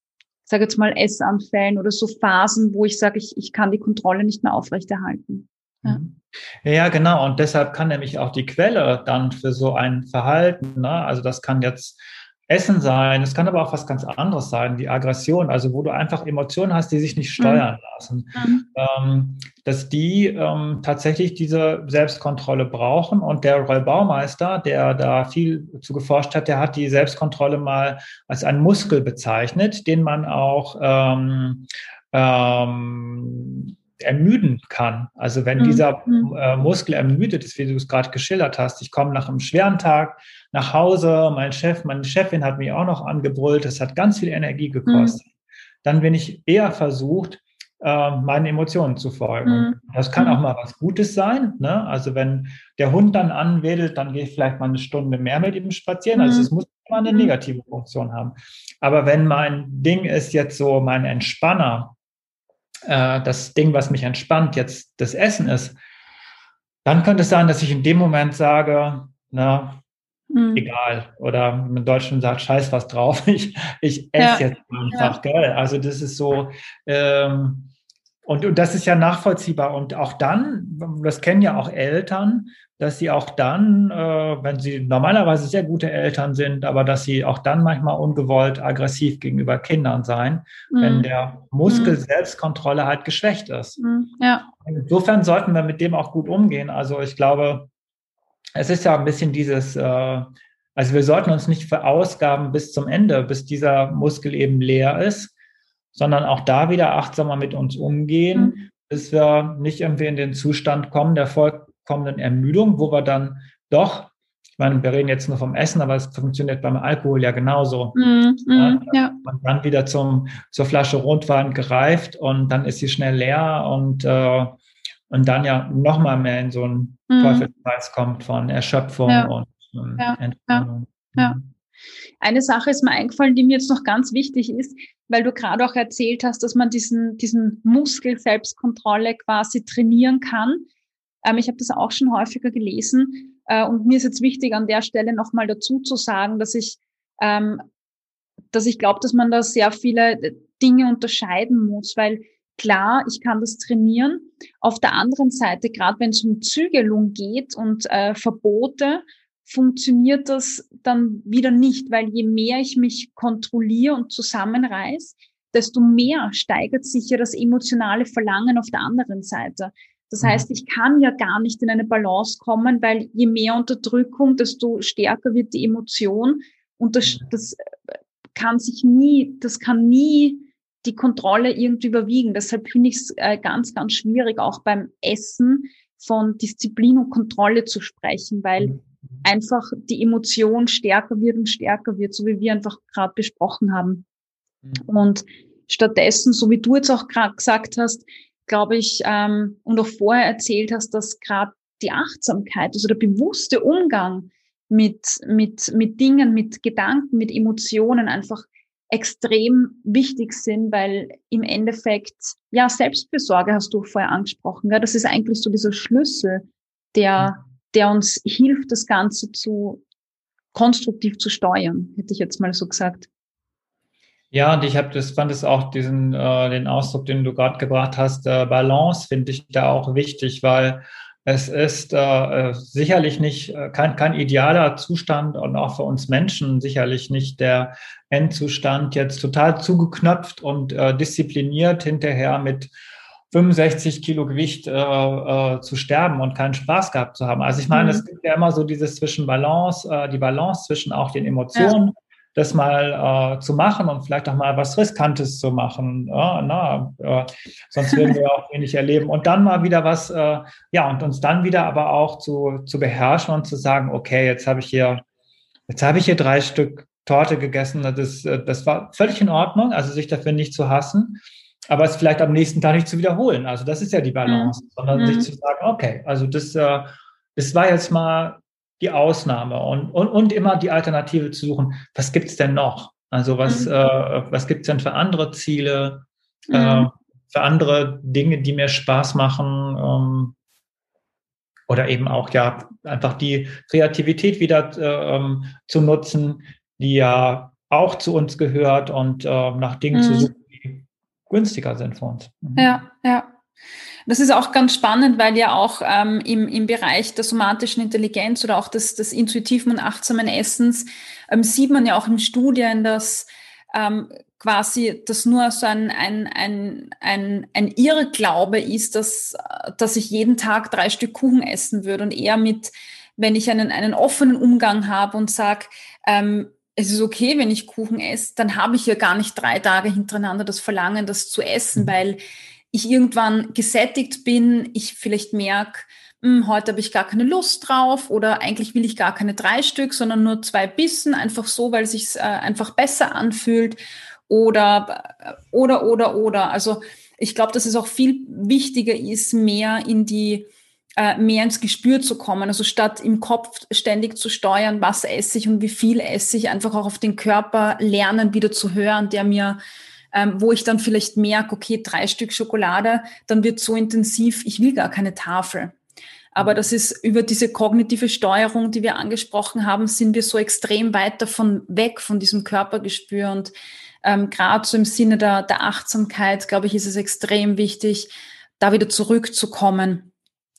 sage jetzt mal, Essanfällen oder so Phasen, wo ich sage, ich, ich kann die Kontrolle nicht mehr aufrechterhalten. Ja. Mhm. ja, genau. Und deshalb kann nämlich auch die Quelle dann für so ein Verhalten, ne? also das kann jetzt Essen sein, es kann aber auch was ganz anderes sein, die Aggression, also wo du einfach Emotionen hast, die sich nicht steuern mhm. lassen, mhm. Ähm, dass die ähm, tatsächlich diese Selbstkontrolle brauchen. Und der Roy Baumeister, der da viel zu geforscht hat, der hat die Selbstkontrolle mal als einen Muskel bezeichnet, den man auch ähm, ähm, ermüden kann. Also wenn mhm. dieser mhm. äh, Muskel ermüdet ist, wie du es gerade geschildert hast, ich komme nach einem schweren Tag nach Hause, mein Chef, meine Chefin hat mich auch noch angebrüllt, das hat ganz viel Energie gekostet. Mhm. Dann bin ich eher versucht, äh, meinen Emotionen zu folgen. Mhm. Das kann auch mhm. mal was Gutes sein. Ne? Also wenn der Hund dann anwedelt, dann gehe ich vielleicht mal eine Stunde mehr mit ihm spazieren. Also es muss immer eine negative Funktion haben. Aber wenn mein Ding ist jetzt so mein Entspanner, äh, das Ding, was mich entspannt, jetzt das Essen ist, dann könnte es sein, dass ich in dem Moment sage, na, mhm. egal. Oder im Deutschen sagt, scheiß was drauf, [laughs] ich, ich esse ja. jetzt einfach, ja. gell? Also das ist so, ähm, und, und das ist ja nachvollziehbar. Und auch dann, das kennen ja auch Eltern, dass sie auch dann, äh, wenn sie normalerweise sehr gute Eltern sind, aber dass sie auch dann manchmal ungewollt aggressiv gegenüber Kindern sein, mhm. wenn der Muskel mhm. Selbstkontrolle halt geschwächt ist. Mhm. Ja. Insofern sollten wir mit dem auch gut umgehen. Also ich glaube, es ist ja ein bisschen dieses, äh, also wir sollten uns nicht verausgaben bis zum Ende, bis dieser Muskel eben leer ist sondern auch da wieder achtsamer mit uns umgehen, mhm. bis wir nicht irgendwie in den Zustand kommen der vollkommenen Ermüdung, wo wir dann doch, ich meine, wir reden jetzt nur vom Essen, aber es funktioniert beim Alkohol ja genauso. Mhm. Ja, ja. Man dann wieder zum, zur Flasche Rotwein gereift und dann ist sie schnell leer und, äh, und dann ja nochmal mehr in so einen mhm. Teufelskreis kommt von Erschöpfung ja. und ähm, Entspannung. Ja. Mhm. Eine Sache ist mir eingefallen, die mir jetzt noch ganz wichtig ist, weil du gerade auch erzählt hast, dass man diesen, diesen Muskel Selbstkontrolle quasi trainieren kann. Ähm, ich habe das auch schon häufiger gelesen. Äh, und mir ist jetzt wichtig, an der Stelle nochmal dazu zu sagen, dass ich, ähm, dass ich glaube, dass man da sehr viele Dinge unterscheiden muss, weil klar, ich kann das trainieren. Auf der anderen Seite, gerade wenn es um Zügelung geht und äh, Verbote, funktioniert das dann wieder nicht, weil je mehr ich mich kontrolliere und zusammenreiß, desto mehr steigert sich ja das emotionale Verlangen auf der anderen Seite. Das mhm. heißt, ich kann ja gar nicht in eine Balance kommen, weil je mehr Unterdrückung, desto stärker wird die Emotion und das, mhm. das kann sich nie, das kann nie die Kontrolle irgendwie überwiegen. Deshalb finde ich es äh, ganz, ganz schwierig, auch beim Essen von Disziplin und Kontrolle zu sprechen, weil mhm einfach die Emotion stärker wird und stärker wird, so wie wir einfach gerade besprochen haben. Und stattdessen, so wie du jetzt auch gerade gesagt hast, glaube ich, ähm, und auch vorher erzählt hast, dass gerade die Achtsamkeit, also der bewusste Umgang mit, mit, mit Dingen, mit Gedanken, mit Emotionen einfach extrem wichtig sind, weil im Endeffekt, ja, Selbstbesorge hast du vorher angesprochen, ja, das ist eigentlich so dieser Schlüssel, der, mhm der uns hilft, das Ganze zu konstruktiv zu steuern, hätte ich jetzt mal so gesagt. Ja, und ich habe das fand es auch diesen äh, den Ausdruck, den du gerade gebracht hast, äh, Balance finde ich da auch wichtig, weil es ist äh, äh sicherlich nicht äh, kein, kein idealer Zustand und auch für uns Menschen sicherlich nicht der Endzustand, jetzt total zugeknöpft und äh, diszipliniert hinterher mit 65 Kilo Gewicht äh, äh, zu sterben und keinen Spaß gehabt zu haben. Also ich meine, mhm. es gibt ja immer so dieses zwischen Balance, äh, die Balance zwischen auch den Emotionen, ja. Das mal äh, zu machen und vielleicht auch mal was Riskantes zu machen. Ja, na, äh, sonst würden wir auch wenig erleben. Und dann mal wieder was, äh, ja, und uns dann wieder aber auch zu, zu beherrschen und zu sagen, okay, jetzt habe ich hier, jetzt habe ich hier drei Stück Torte gegessen. Das, ist, das war völlig in Ordnung, also sich dafür nicht zu hassen aber es vielleicht am nächsten Tag nicht zu wiederholen. Also das ist ja die Balance, mhm. sondern mhm. sich zu sagen, okay, also das, äh, das war jetzt mal die Ausnahme und, und, und immer die Alternative zu suchen, was gibt es denn noch? Also was, mhm. äh, was gibt es denn für andere Ziele, äh, mhm. für andere Dinge, die mir Spaß machen? Ähm, oder eben auch ja einfach die Kreativität wieder äh, ähm, zu nutzen, die ja auch zu uns gehört und äh, nach Dingen zu mhm. suchen, günstiger sind für uns. Mhm. Ja, ja. Das ist auch ganz spannend, weil ja auch ähm, im, im Bereich der somatischen Intelligenz oder auch des, des intuitiven und achtsamen Essens ähm, sieht man ja auch in Studien, dass ähm, quasi das nur so ein, ein, ein, ein, ein Irrglaube ist, dass, dass ich jeden Tag drei Stück Kuchen essen würde und eher mit, wenn ich einen, einen offenen Umgang habe und sage, ähm, es ist okay, wenn ich Kuchen esse, dann habe ich ja gar nicht drei Tage hintereinander das Verlangen, das zu essen, mhm. weil ich irgendwann gesättigt bin, ich vielleicht merke, hm, heute habe ich gar keine Lust drauf oder eigentlich will ich gar keine drei Stück, sondern nur zwei Bissen, einfach so, weil es sich äh, einfach besser anfühlt oder, äh, oder, oder, oder. Also ich glaube, dass es auch viel wichtiger ist, mehr in die äh, mehr ins Gespür zu kommen. Also statt im Kopf ständig zu steuern, was esse ich und wie viel esse ich, einfach auch auf den Körper lernen, wieder zu hören, der mir, ähm, wo ich dann vielleicht merke, okay, drei Stück Schokolade, dann wird so intensiv, ich will gar keine Tafel. Aber das ist über diese kognitive Steuerung, die wir angesprochen haben, sind wir so extrem weit davon weg, von diesem Körpergespür. Und ähm, gerade so im Sinne der, der Achtsamkeit, glaube ich, ist es extrem wichtig, da wieder zurückzukommen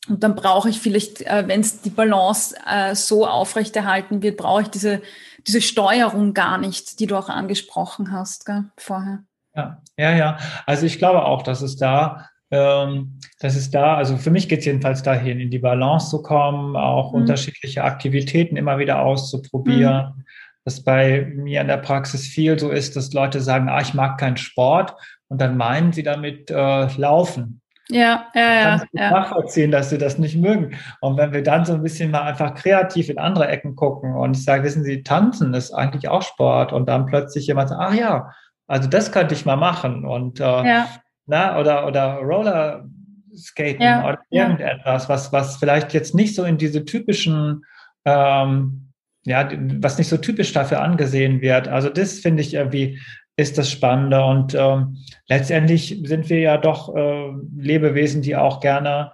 und dann brauche ich vielleicht, äh, wenn es die Balance äh, so aufrechterhalten wird, brauche ich diese, diese Steuerung gar nicht, die du auch angesprochen hast gell, vorher. Ja, ja, ja. Also ich glaube auch, dass es da, ähm, dass es da, also für mich geht es jedenfalls dahin, in die Balance zu kommen, auch mhm. unterschiedliche Aktivitäten immer wieder auszuprobieren. Mhm. Dass bei mir in der Praxis viel so ist, dass Leute sagen, ah, ich mag keinen Sport und dann meinen sie damit äh, Laufen. Ja, ja, ja. Kannst du ja. nachvollziehen, dass sie das nicht mögen. Und wenn wir dann so ein bisschen mal einfach kreativ in andere Ecken gucken und ich sage, wissen Sie, tanzen ist eigentlich auch Sport und dann plötzlich jemand sagt, ach ja, also das könnte ich mal machen und äh, ja. na, oder, oder Roller Skaten ja, oder irgendetwas, was, was vielleicht jetzt nicht so in diese typischen, ähm, ja, was nicht so typisch dafür angesehen wird. Also das finde ich irgendwie ist das Spannende. Und ähm, letztendlich sind wir ja doch äh, Lebewesen, die auch gerne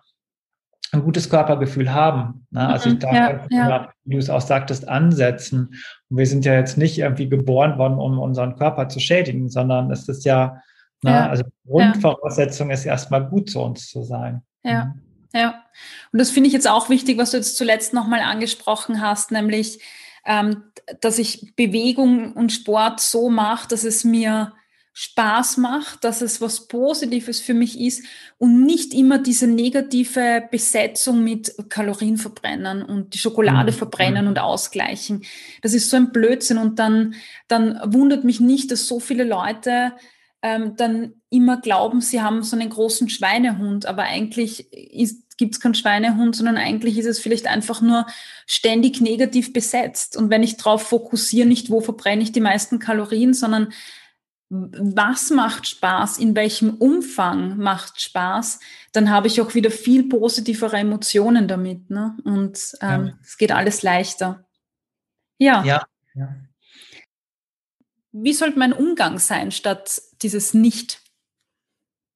ein gutes Körpergefühl haben. Ne? Also ich mhm, darf, ja, ja. wie du es auch sagtest, ansetzen. Und wir sind ja jetzt nicht irgendwie geboren worden, um unseren Körper zu schädigen, sondern es ist ja, ne? ja also Grundvoraussetzung ist erstmal gut zu uns zu sein. Ja. Mhm. Ja, und das finde ich jetzt auch wichtig, was du jetzt zuletzt nochmal angesprochen hast, nämlich ähm, dass ich Bewegung und Sport so mache, dass es mir Spaß macht, dass es was Positives für mich ist und nicht immer diese negative Besetzung mit Kalorien verbrennen und die Schokolade mhm. verbrennen und ausgleichen. Das ist so ein Blödsinn und dann, dann wundert mich nicht, dass so viele Leute ähm, dann immer glauben, sie haben so einen großen Schweinehund, aber eigentlich gibt es keinen Schweinehund, sondern eigentlich ist es vielleicht einfach nur ständig negativ besetzt. Und wenn ich darauf fokussiere, nicht wo verbrenne ich die meisten Kalorien, sondern was macht Spaß, in welchem Umfang macht Spaß, dann habe ich auch wieder viel positivere Emotionen damit. Ne? Und ähm, ja. es geht alles leichter. Ja. ja. ja. Wie sollte mein Umgang sein, statt dieses Nicht?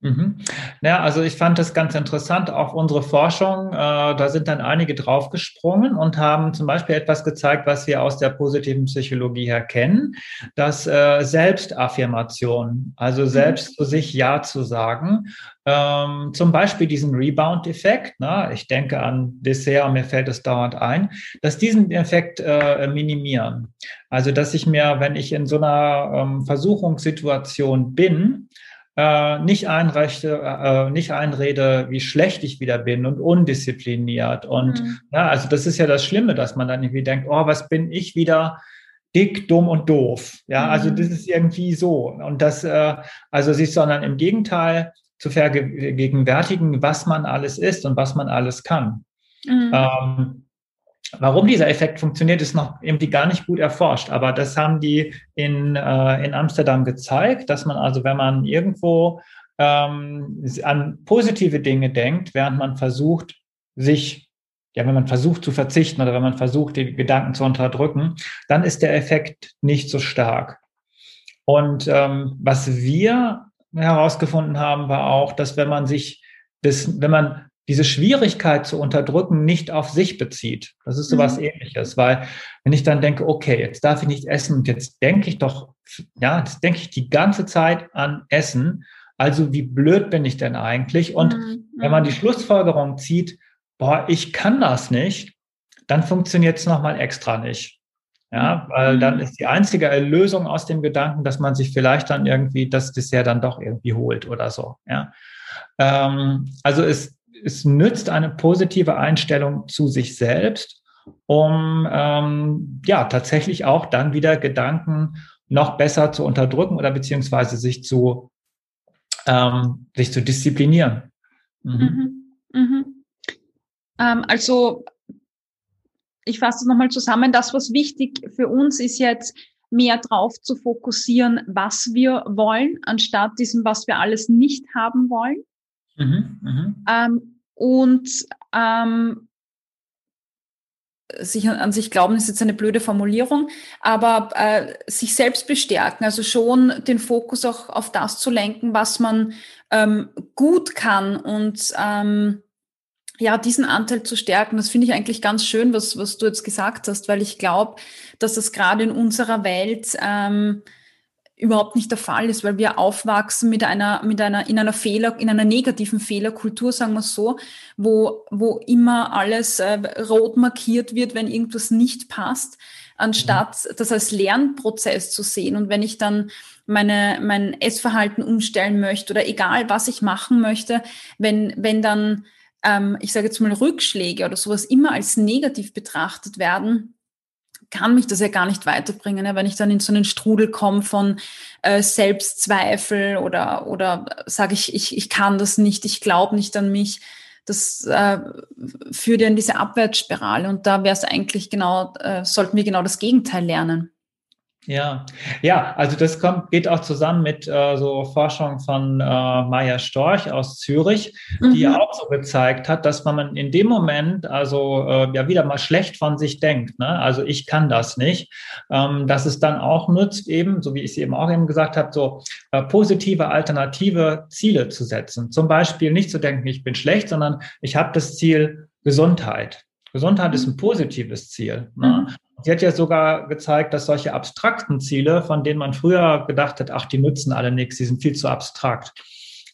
Mhm. Ja, also ich fand das ganz interessant, auch unsere Forschung, äh, da sind dann einige draufgesprungen und haben zum Beispiel etwas gezeigt, was wir aus der positiven Psychologie her kennen, dass äh, Selbstaffirmation, also mhm. selbst zu sich Ja zu sagen, ähm, zum Beispiel diesen Rebound-Effekt, ne? ich denke an Dessert, mir fällt es dauernd ein, dass diesen Effekt äh, minimieren. Also dass ich mir, wenn ich in so einer ähm, Versuchungssituation bin, äh, nicht einrechte, äh, nicht einrede, wie schlecht ich wieder bin und undiszipliniert. Und mhm. ja, also das ist ja das Schlimme, dass man dann irgendwie denkt, oh, was bin ich wieder dick, dumm und doof. Ja, also mhm. das ist irgendwie so. Und das, äh, also sich, sondern im Gegenteil zu vergegenwärtigen, was man alles ist und was man alles kann. Mhm. Ähm, Warum dieser Effekt funktioniert, ist noch irgendwie gar nicht gut erforscht. Aber das haben die in, äh, in Amsterdam gezeigt, dass man also, wenn man irgendwo ähm, an positive Dinge denkt, während man versucht, sich, ja, wenn man versucht zu verzichten oder wenn man versucht, die Gedanken zu unterdrücken, dann ist der Effekt nicht so stark. Und ähm, was wir herausgefunden haben, war auch, dass wenn man sich das, wenn man diese Schwierigkeit zu unterdrücken nicht auf sich bezieht. Das ist so was mhm. ähnliches, weil wenn ich dann denke, okay, jetzt darf ich nicht essen und jetzt denke ich doch, ja, jetzt denke ich die ganze Zeit an Essen. Also wie blöd bin ich denn eigentlich? Und mhm. wenn man die Schlussfolgerung zieht, boah, ich kann das nicht, dann funktioniert es nochmal extra nicht. Ja, weil dann mhm. ist die einzige Erlösung aus dem Gedanken, dass man sich vielleicht dann irgendwie das Dessert dann doch irgendwie holt oder so. Ja. Ähm, also es es nützt eine positive Einstellung zu sich selbst, um ähm, ja tatsächlich auch dann wieder Gedanken noch besser zu unterdrücken oder beziehungsweise sich zu ähm, sich zu disziplinieren. Mhm. Mhm. Mhm. Ähm, also ich fasse es nochmal zusammen. Das, was wichtig für uns ist jetzt, mehr drauf zu fokussieren, was wir wollen, anstatt diesem, was wir alles nicht haben wollen. Mhm, mh. ähm, und ähm, sich an, an, sich glauben ist jetzt eine blöde Formulierung, aber äh, sich selbst bestärken, also schon den Fokus auch auf das zu lenken, was man ähm, gut kann und ähm, ja, diesen Anteil zu stärken, das finde ich eigentlich ganz schön, was, was du jetzt gesagt hast, weil ich glaube, dass das gerade in unserer Welt ähm, überhaupt nicht der Fall ist, weil wir aufwachsen mit einer, mit einer, in einer Fehler, in einer negativen Fehlerkultur, sagen wir so, wo, wo immer alles äh, rot markiert wird, wenn irgendwas nicht passt, anstatt mhm. das als Lernprozess zu sehen. Und wenn ich dann meine, mein Essverhalten umstellen möchte oder egal, was ich machen möchte, wenn, wenn dann, ähm, ich sage jetzt mal, Rückschläge oder sowas immer als negativ betrachtet werden, kann mich das ja gar nicht weiterbringen, wenn ich dann in so einen Strudel komme von äh, Selbstzweifel oder, oder sage ich, ich, ich kann das nicht, ich glaube nicht an mich. Das äh, führt ja in diese Abwärtsspirale und da wäre es eigentlich genau, äh, sollten wir genau das Gegenteil lernen. Ja, ja, also das kommt, geht auch zusammen mit äh, so Forschung von äh, Maya Storch aus Zürich, mhm. die ja auch so gezeigt hat, dass man in dem Moment also äh, ja wieder mal schlecht von sich denkt. Ne? Also ich kann das nicht, ähm, dass es dann auch nützt, eben, so wie ich es eben auch eben gesagt habe, so äh, positive alternative Ziele zu setzen. Zum Beispiel nicht zu denken, ich bin schlecht, sondern ich habe das Ziel Gesundheit. Gesundheit ist ein positives Ziel. Ne? Sie hat ja sogar gezeigt, dass solche abstrakten Ziele, von denen man früher gedacht hat, ach, die nützen alle nichts, die sind viel zu abstrakt.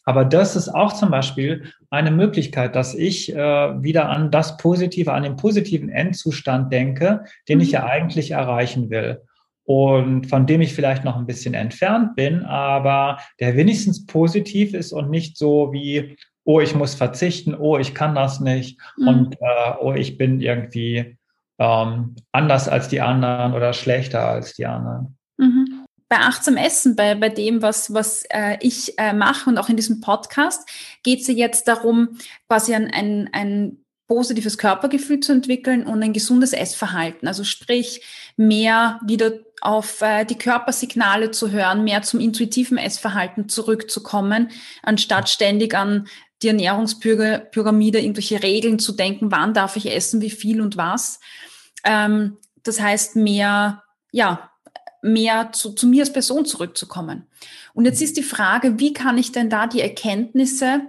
Aber das ist auch zum Beispiel eine Möglichkeit, dass ich äh, wieder an das Positive, an den positiven Endzustand denke, den mhm. ich ja eigentlich erreichen will. Und von dem ich vielleicht noch ein bisschen entfernt bin, aber der wenigstens positiv ist und nicht so wie, oh, ich muss verzichten, oh, ich kann das nicht mhm. und äh, oh, ich bin irgendwie ähm, anders als die anderen oder schlechter als die anderen. Mhm. Bei achtsam Essen, bei, bei dem, was, was äh, ich äh, mache und auch in diesem Podcast, geht es ja jetzt darum, quasi ein, ein, ein positives Körpergefühl zu entwickeln und ein gesundes Essverhalten. Also sprich, mehr wieder auf äh, die Körpersignale zu hören, mehr zum intuitiven Essverhalten zurückzukommen, anstatt ständig an die Ernährungspyramide irgendwelche Regeln zu denken, wann darf ich essen, wie viel und was. Ähm, das heißt, mehr, ja, mehr zu, zu mir als Person zurückzukommen. Und jetzt ist die Frage, wie kann ich denn da die Erkenntnisse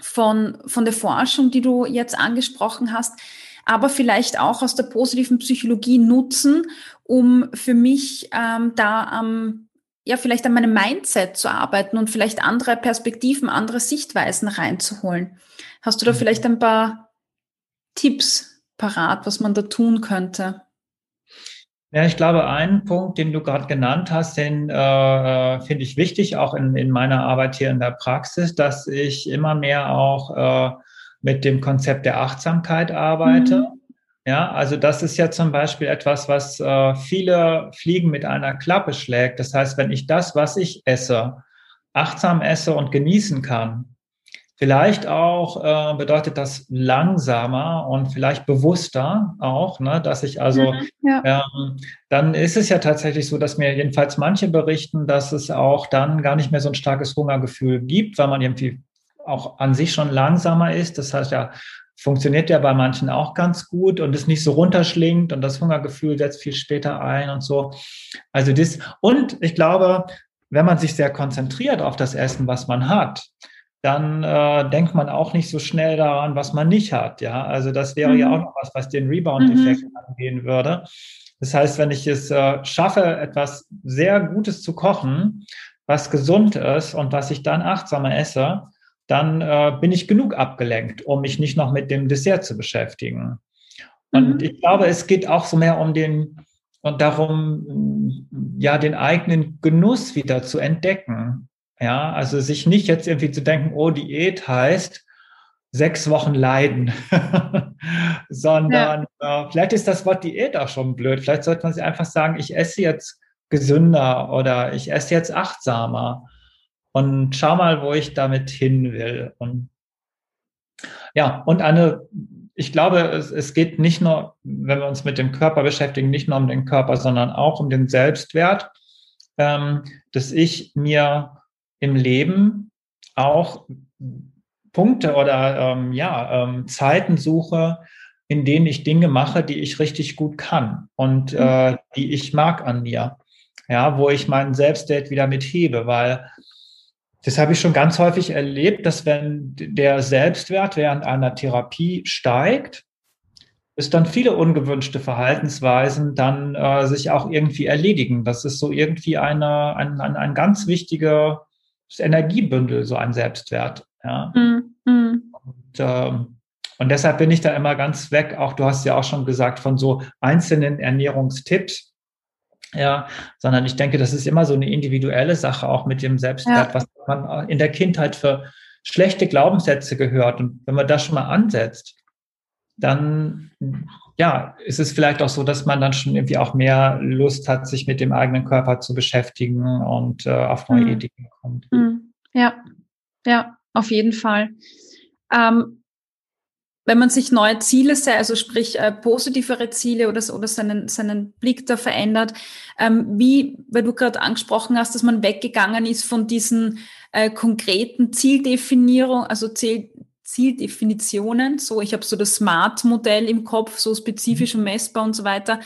von, von der Forschung, die du jetzt angesprochen hast, aber vielleicht auch aus der positiven Psychologie nutzen, um für mich ähm, da am, ja, vielleicht an meinem Mindset zu arbeiten und vielleicht andere Perspektiven, andere Sichtweisen reinzuholen. Hast du da mhm. vielleicht ein paar Tipps parat, was man da tun könnte? Ja, ich glaube, einen Punkt, den du gerade genannt hast, den äh, äh, finde ich wichtig, auch in, in meiner Arbeit hier in der Praxis, dass ich immer mehr auch äh, mit dem Konzept der Achtsamkeit arbeite. Mhm. Ja, also das ist ja zum Beispiel etwas, was äh, viele Fliegen mit einer Klappe schlägt. Das heißt, wenn ich das, was ich esse, achtsam esse und genießen kann, Vielleicht auch äh, bedeutet das langsamer und vielleicht bewusster auch, ne, dass ich also, mhm, ja. ähm, dann ist es ja tatsächlich so, dass mir jedenfalls manche berichten, dass es auch dann gar nicht mehr so ein starkes Hungergefühl gibt, weil man irgendwie auch an sich schon langsamer ist. Das heißt ja, funktioniert ja bei manchen auch ganz gut und ist nicht so runterschlingt und das Hungergefühl setzt viel später ein und so. Also das, und ich glaube, wenn man sich sehr konzentriert auf das Essen, was man hat, dann äh, denkt man auch nicht so schnell daran, was man nicht hat. Ja, also das wäre mhm. ja auch noch was, was den Rebound-Effekt mhm. angehen würde. Das heißt, wenn ich es äh, schaffe, etwas sehr Gutes zu kochen, was gesund ist und was ich dann achtsamer esse, dann äh, bin ich genug abgelenkt, um mich nicht noch mit dem Dessert zu beschäftigen. Und mhm. ich glaube, es geht auch so mehr um den und darum, ja, den eigenen Genuss wieder zu entdecken. Ja, also sich nicht jetzt irgendwie zu denken, oh, Diät heißt sechs Wochen leiden, [laughs] sondern ja. äh, vielleicht ist das Wort Diät auch schon blöd. Vielleicht sollte man sich einfach sagen, ich esse jetzt gesünder oder ich esse jetzt achtsamer und schau mal, wo ich damit hin will. Und ja, und eine, ich glaube, es, es geht nicht nur, wenn wir uns mit dem Körper beschäftigen, nicht nur um den Körper, sondern auch um den Selbstwert, ähm, dass ich mir im Leben auch Punkte oder ähm, ja, ähm, Zeiten suche, in denen ich Dinge mache, die ich richtig gut kann und mhm. äh, die ich mag an mir. Ja, wo ich meinen Selbstwert wieder mithebe, weil das habe ich schon ganz häufig erlebt, dass wenn der Selbstwert während einer Therapie steigt, es dann viele ungewünschte Verhaltensweisen dann äh, sich auch irgendwie erledigen. Das ist so irgendwie eine, ein, ein, ein ganz wichtiger das Energiebündel, so ein Selbstwert. Ja. Mhm. Und, ähm, und deshalb bin ich da immer ganz weg. Auch du hast ja auch schon gesagt, von so einzelnen Ernährungstipps. Ja, sondern ich denke, das ist immer so eine individuelle Sache, auch mit dem Selbstwert, ja. was man in der Kindheit für schlechte Glaubenssätze gehört. Und wenn man das schon mal ansetzt, dann ja, ist es vielleicht auch so, dass man dann schon irgendwie auch mehr Lust hat, sich mit dem eigenen Körper zu beschäftigen und äh, auf neue mhm. Ideen kommt. Mhm. Ja, ja, auf jeden Fall. Ähm, wenn man sich neue Ziele also sprich äh, positivere Ziele oder, oder seinen, seinen Blick da verändert, ähm, wie, weil du gerade angesprochen hast, dass man weggegangen ist von diesen äh, konkreten Zieldefinierung, also Ziel, Zieldefinitionen. So, ich habe so das Smart-Modell im Kopf, so spezifisch und messbar und so weiter.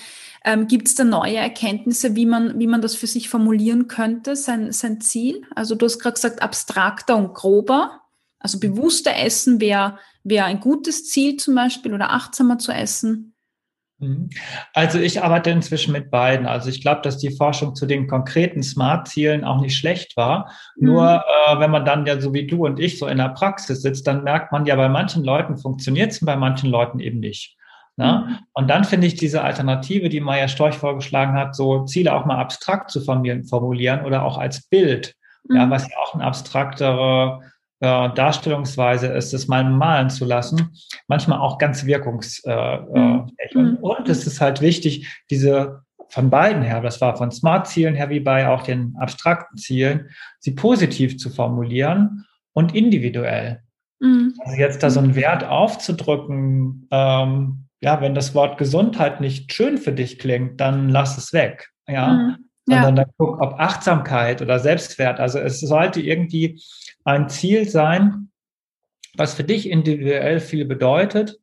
Ähm, Gibt es da neue Erkenntnisse, wie man, wie man das für sich formulieren könnte, sein, sein Ziel? Also du hast gerade gesagt, abstrakter und grober. Also bewusster Essen wäre wär ein gutes Ziel zum Beispiel oder achtsamer zu essen. Mhm. Also ich arbeite inzwischen mit beiden. Also ich glaube, dass die Forschung zu den konkreten Smart-Zielen auch nicht schlecht war. Mhm. Nur äh, wenn man dann ja so wie du und ich so in der Praxis sitzt, dann merkt man ja, bei manchen Leuten funktioniert es und bei manchen Leuten eben nicht. Ne? Mhm. Und dann finde ich diese Alternative, die Maya Storch vorgeschlagen hat, so Ziele auch mal abstrakt zu formulieren oder auch als Bild, ja, mhm. was ja auch ein abstraktere äh, Darstellungsweise ist, es mal malen zu lassen, manchmal auch ganz wirkungsfähig. Äh, mhm. und, und es ist halt wichtig, diese von beiden her, das war von Smart-Zielen her wie bei auch den abstrakten Zielen, sie positiv zu formulieren und individuell. Mhm. Also jetzt da so einen Wert aufzudrücken, ähm, ja, wenn das Wort Gesundheit nicht schön für dich klingt, dann lass es weg. Ja. Mhm. Ja. Sondern dann guck, ob Achtsamkeit oder Selbstwert, also es sollte irgendwie ein Ziel sein, was für dich individuell viel bedeutet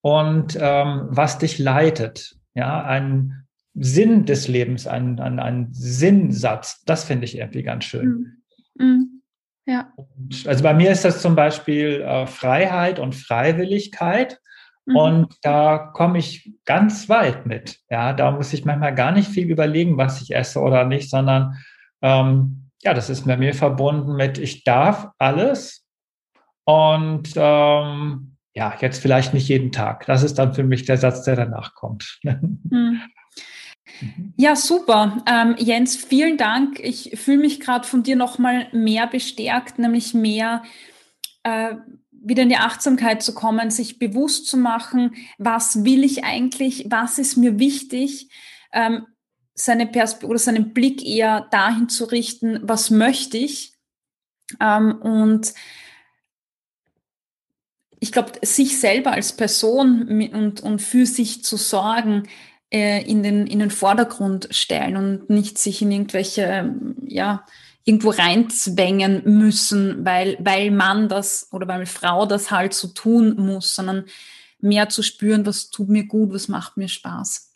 und ähm, was dich leitet. Ja, ein Sinn des Lebens, ein, ein, ein Sinnsatz, das finde ich irgendwie ganz schön. Mhm. Mhm. Ja. Und also bei mir ist das zum Beispiel äh, Freiheit und Freiwilligkeit. Mhm. Und da komme ich ganz weit mit. Ja, da muss ich manchmal gar nicht viel überlegen, was ich esse oder nicht, sondern ähm, ja, das ist bei mir verbunden mit, ich darf alles und ähm, ja, jetzt vielleicht nicht jeden Tag. Das ist dann für mich der Satz, der danach kommt. Hm. [laughs] Mhm. Ja, super. Ähm, Jens, vielen Dank. Ich fühle mich gerade von dir nochmal mehr bestärkt, nämlich mehr äh, wieder in die Achtsamkeit zu kommen, sich bewusst zu machen, was will ich eigentlich, was ist mir wichtig, ähm, seine Perspektive oder seinen Blick eher dahin zu richten, was möchte ich. Ähm, und ich glaube, sich selber als Person und, und für sich zu sorgen, äh, in, den, in den Vordergrund stellen und nicht sich in irgendwelche, ja, irgendwo reinzwängen müssen, weil, weil man das oder weil Frau das halt so tun muss, sondern mehr zu spüren, was tut mir gut, was macht mir Spaß.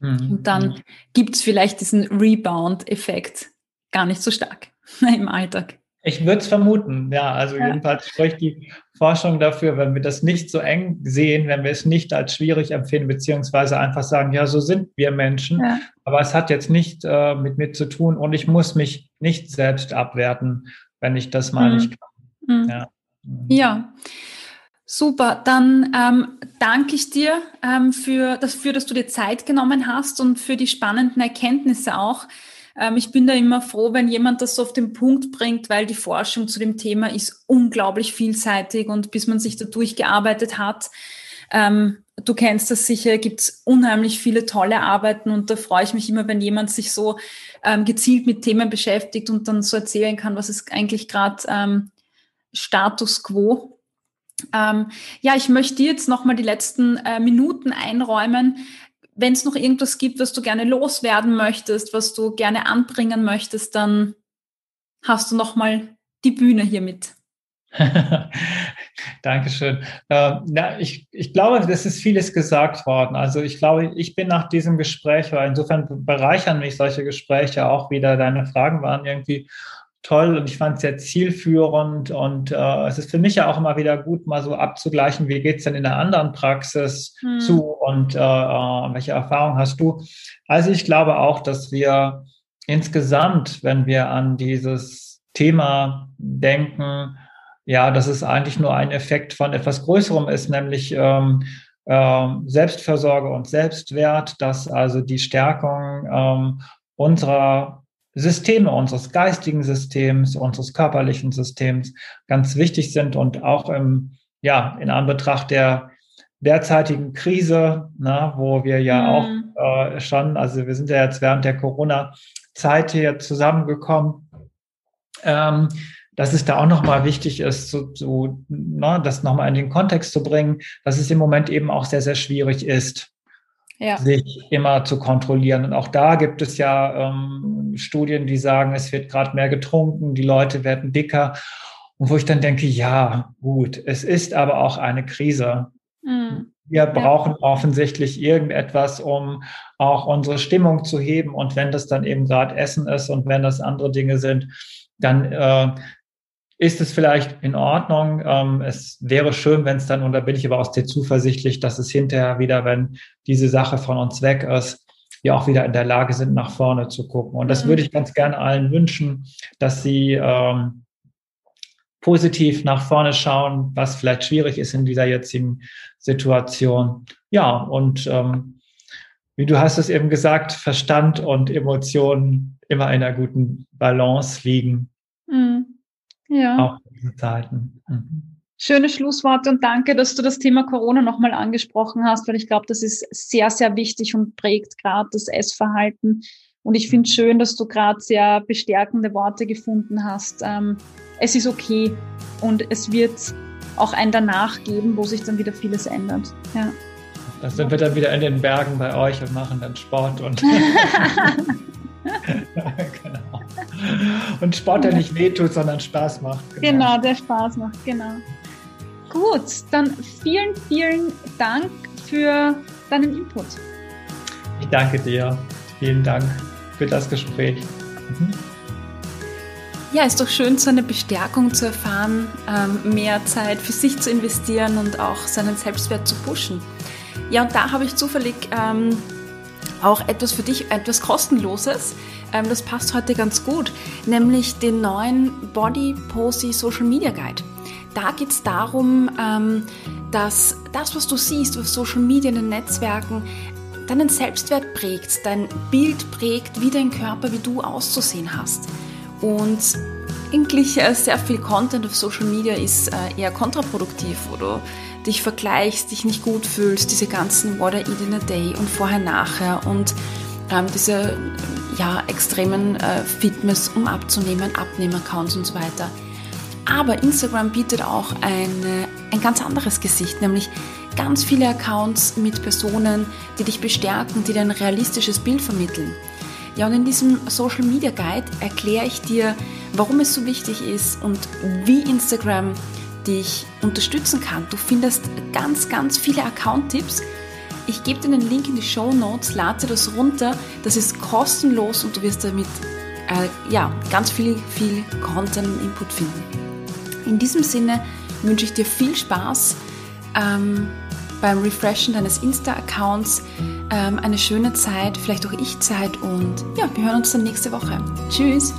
Mhm. Und dann mhm. gibt's vielleicht diesen Rebound-Effekt gar nicht so stark [laughs] im Alltag. Ich würde es vermuten, ja. Also ja. jedenfalls spricht die Forschung dafür, wenn wir das nicht so eng sehen, wenn wir es nicht als schwierig empfinden, beziehungsweise einfach sagen, ja, so sind wir Menschen, ja. aber es hat jetzt nicht äh, mit mir zu tun und ich muss mich nicht selbst abwerten, wenn ich das mal mhm. nicht kann. Mhm. Ja. ja. Super, dann ähm, danke ich dir ähm, für dafür, dass du dir Zeit genommen hast und für die spannenden Erkenntnisse auch. Ähm, ich bin da immer froh, wenn jemand das so auf den Punkt bringt, weil die Forschung zu dem Thema ist unglaublich vielseitig und bis man sich da durchgearbeitet hat, ähm, du kennst das sicher, gibt es unheimlich viele tolle Arbeiten und da freue ich mich immer, wenn jemand sich so ähm, gezielt mit Themen beschäftigt und dann so erzählen kann, was ist eigentlich gerade ähm, Status quo. Ähm, ja, ich möchte jetzt nochmal die letzten äh, Minuten einräumen, wenn es noch irgendwas gibt, was du gerne loswerden möchtest, was du gerne anbringen möchtest, dann hast du noch mal die Bühne hiermit. [laughs] Dankeschön. Äh, na, ich, ich glaube, es ist vieles gesagt worden. Also ich glaube, ich bin nach diesem Gespräch, weil insofern bereichern mich solche Gespräche auch wieder. Deine Fragen waren irgendwie toll und ich fand es sehr zielführend und äh, es ist für mich ja auch immer wieder gut, mal so abzugleichen, wie geht's denn in der anderen Praxis hm. zu und äh, äh, welche Erfahrung hast du? Also ich glaube auch, dass wir insgesamt, wenn wir an dieses Thema denken, ja, dass es eigentlich nur ein Effekt von etwas Größerem ist, nämlich ähm, äh, Selbstversorge und Selbstwert, dass also die Stärkung ähm, unserer Systeme unseres geistigen Systems, unseres körperlichen Systems ganz wichtig sind und auch im, ja, in Anbetracht der derzeitigen Krise, na, wo wir ja mhm. auch äh, schon, also wir sind ja jetzt während der Corona-Zeit hier zusammengekommen, ähm, dass es da auch nochmal wichtig ist, so, so, na, das nochmal in den Kontext zu bringen, dass es im Moment eben auch sehr, sehr schwierig ist, ja. sich immer zu kontrollieren. Und auch da gibt es ja ähm, Studien, die sagen, es wird gerade mehr getrunken, die Leute werden dicker. Und wo ich dann denke, ja, gut, es ist aber auch eine Krise. Mhm. Wir brauchen ja. offensichtlich irgendetwas, um auch unsere Stimmung zu heben. Und wenn das dann eben gerade Essen ist und wenn das andere Dinge sind, dann äh, ist es vielleicht in Ordnung. Ähm, es wäre schön, wenn es dann, und da bin ich aber auch sehr zuversichtlich, dass es hinterher wieder, wenn diese Sache von uns weg ist, wir auch wieder in der Lage sind, nach vorne zu gucken. Und das mhm. würde ich ganz gerne allen wünschen, dass sie ähm, positiv nach vorne schauen, was vielleicht schwierig ist in dieser jetzigen Situation. Ja, und ähm, wie du hast es eben gesagt, Verstand und Emotionen immer in einer guten Balance liegen. Mhm. Ja. Auch diese Zeiten. Mhm. Schöne Schlussworte und danke, dass du das Thema Corona nochmal angesprochen hast, weil ich glaube, das ist sehr, sehr wichtig und prägt gerade das Essverhalten. Und ich finde es schön, dass du gerade sehr bestärkende Worte gefunden hast. Ähm, es ist okay und es wird auch ein danach geben, wo sich dann wieder vieles ändert. Ja. Da sind wir dann wieder in den Bergen bei euch und machen dann Sport und [laughs] [laughs] [laughs] genau. Und Sport, der nicht wehtut, sondern Spaß macht. Genau. genau, der Spaß macht, genau. Gut, dann vielen, vielen Dank für deinen Input. Ich danke dir. Vielen Dank für das Gespräch. Mhm. Ja, ist doch schön, so eine Bestärkung zu erfahren, ähm, mehr Zeit für sich zu investieren und auch seinen Selbstwert zu pushen. Ja, und da habe ich zufällig ähm, auch etwas für dich, etwas kostenloses. Ähm, das passt heute ganz gut, nämlich den neuen Body Posy Social Media Guide. Da geht es darum, ähm, dass das, was du siehst auf Social Media, in den Netzwerken, deinen Selbstwert prägt, dein Bild prägt, wie dein Körper, wie du auszusehen hast. Und eigentlich sehr viel Content auf Social Media ist äh, eher kontraproduktiv, du dich vergleichst, dich nicht gut fühlst, diese ganzen What I Eat in a Day und vorher, nachher und ähm, diese ja, extremen äh, Fitness, um abzunehmen, Abnehmer-Accounts und so weiter. Aber Instagram bietet auch eine, ein ganz anderes Gesicht, nämlich ganz viele Accounts mit Personen, die dich bestärken, die dir ein realistisches Bild vermitteln. Ja, und in diesem Social Media Guide erkläre ich dir, warum es so wichtig ist und wie Instagram dich unterstützen kann. Du findest ganz, ganz viele Account-Tipps. Ich gebe dir den Link in die Show Notes, lade das runter. Das ist kostenlos und du wirst damit äh, ja, ganz viel, viel Content und Input finden. In diesem Sinne wünsche ich dir viel Spaß ähm, beim Refreshen deines Insta-Accounts, ähm, eine schöne Zeit, vielleicht auch Ich-Zeit und ja, wir hören uns dann nächste Woche. Tschüss!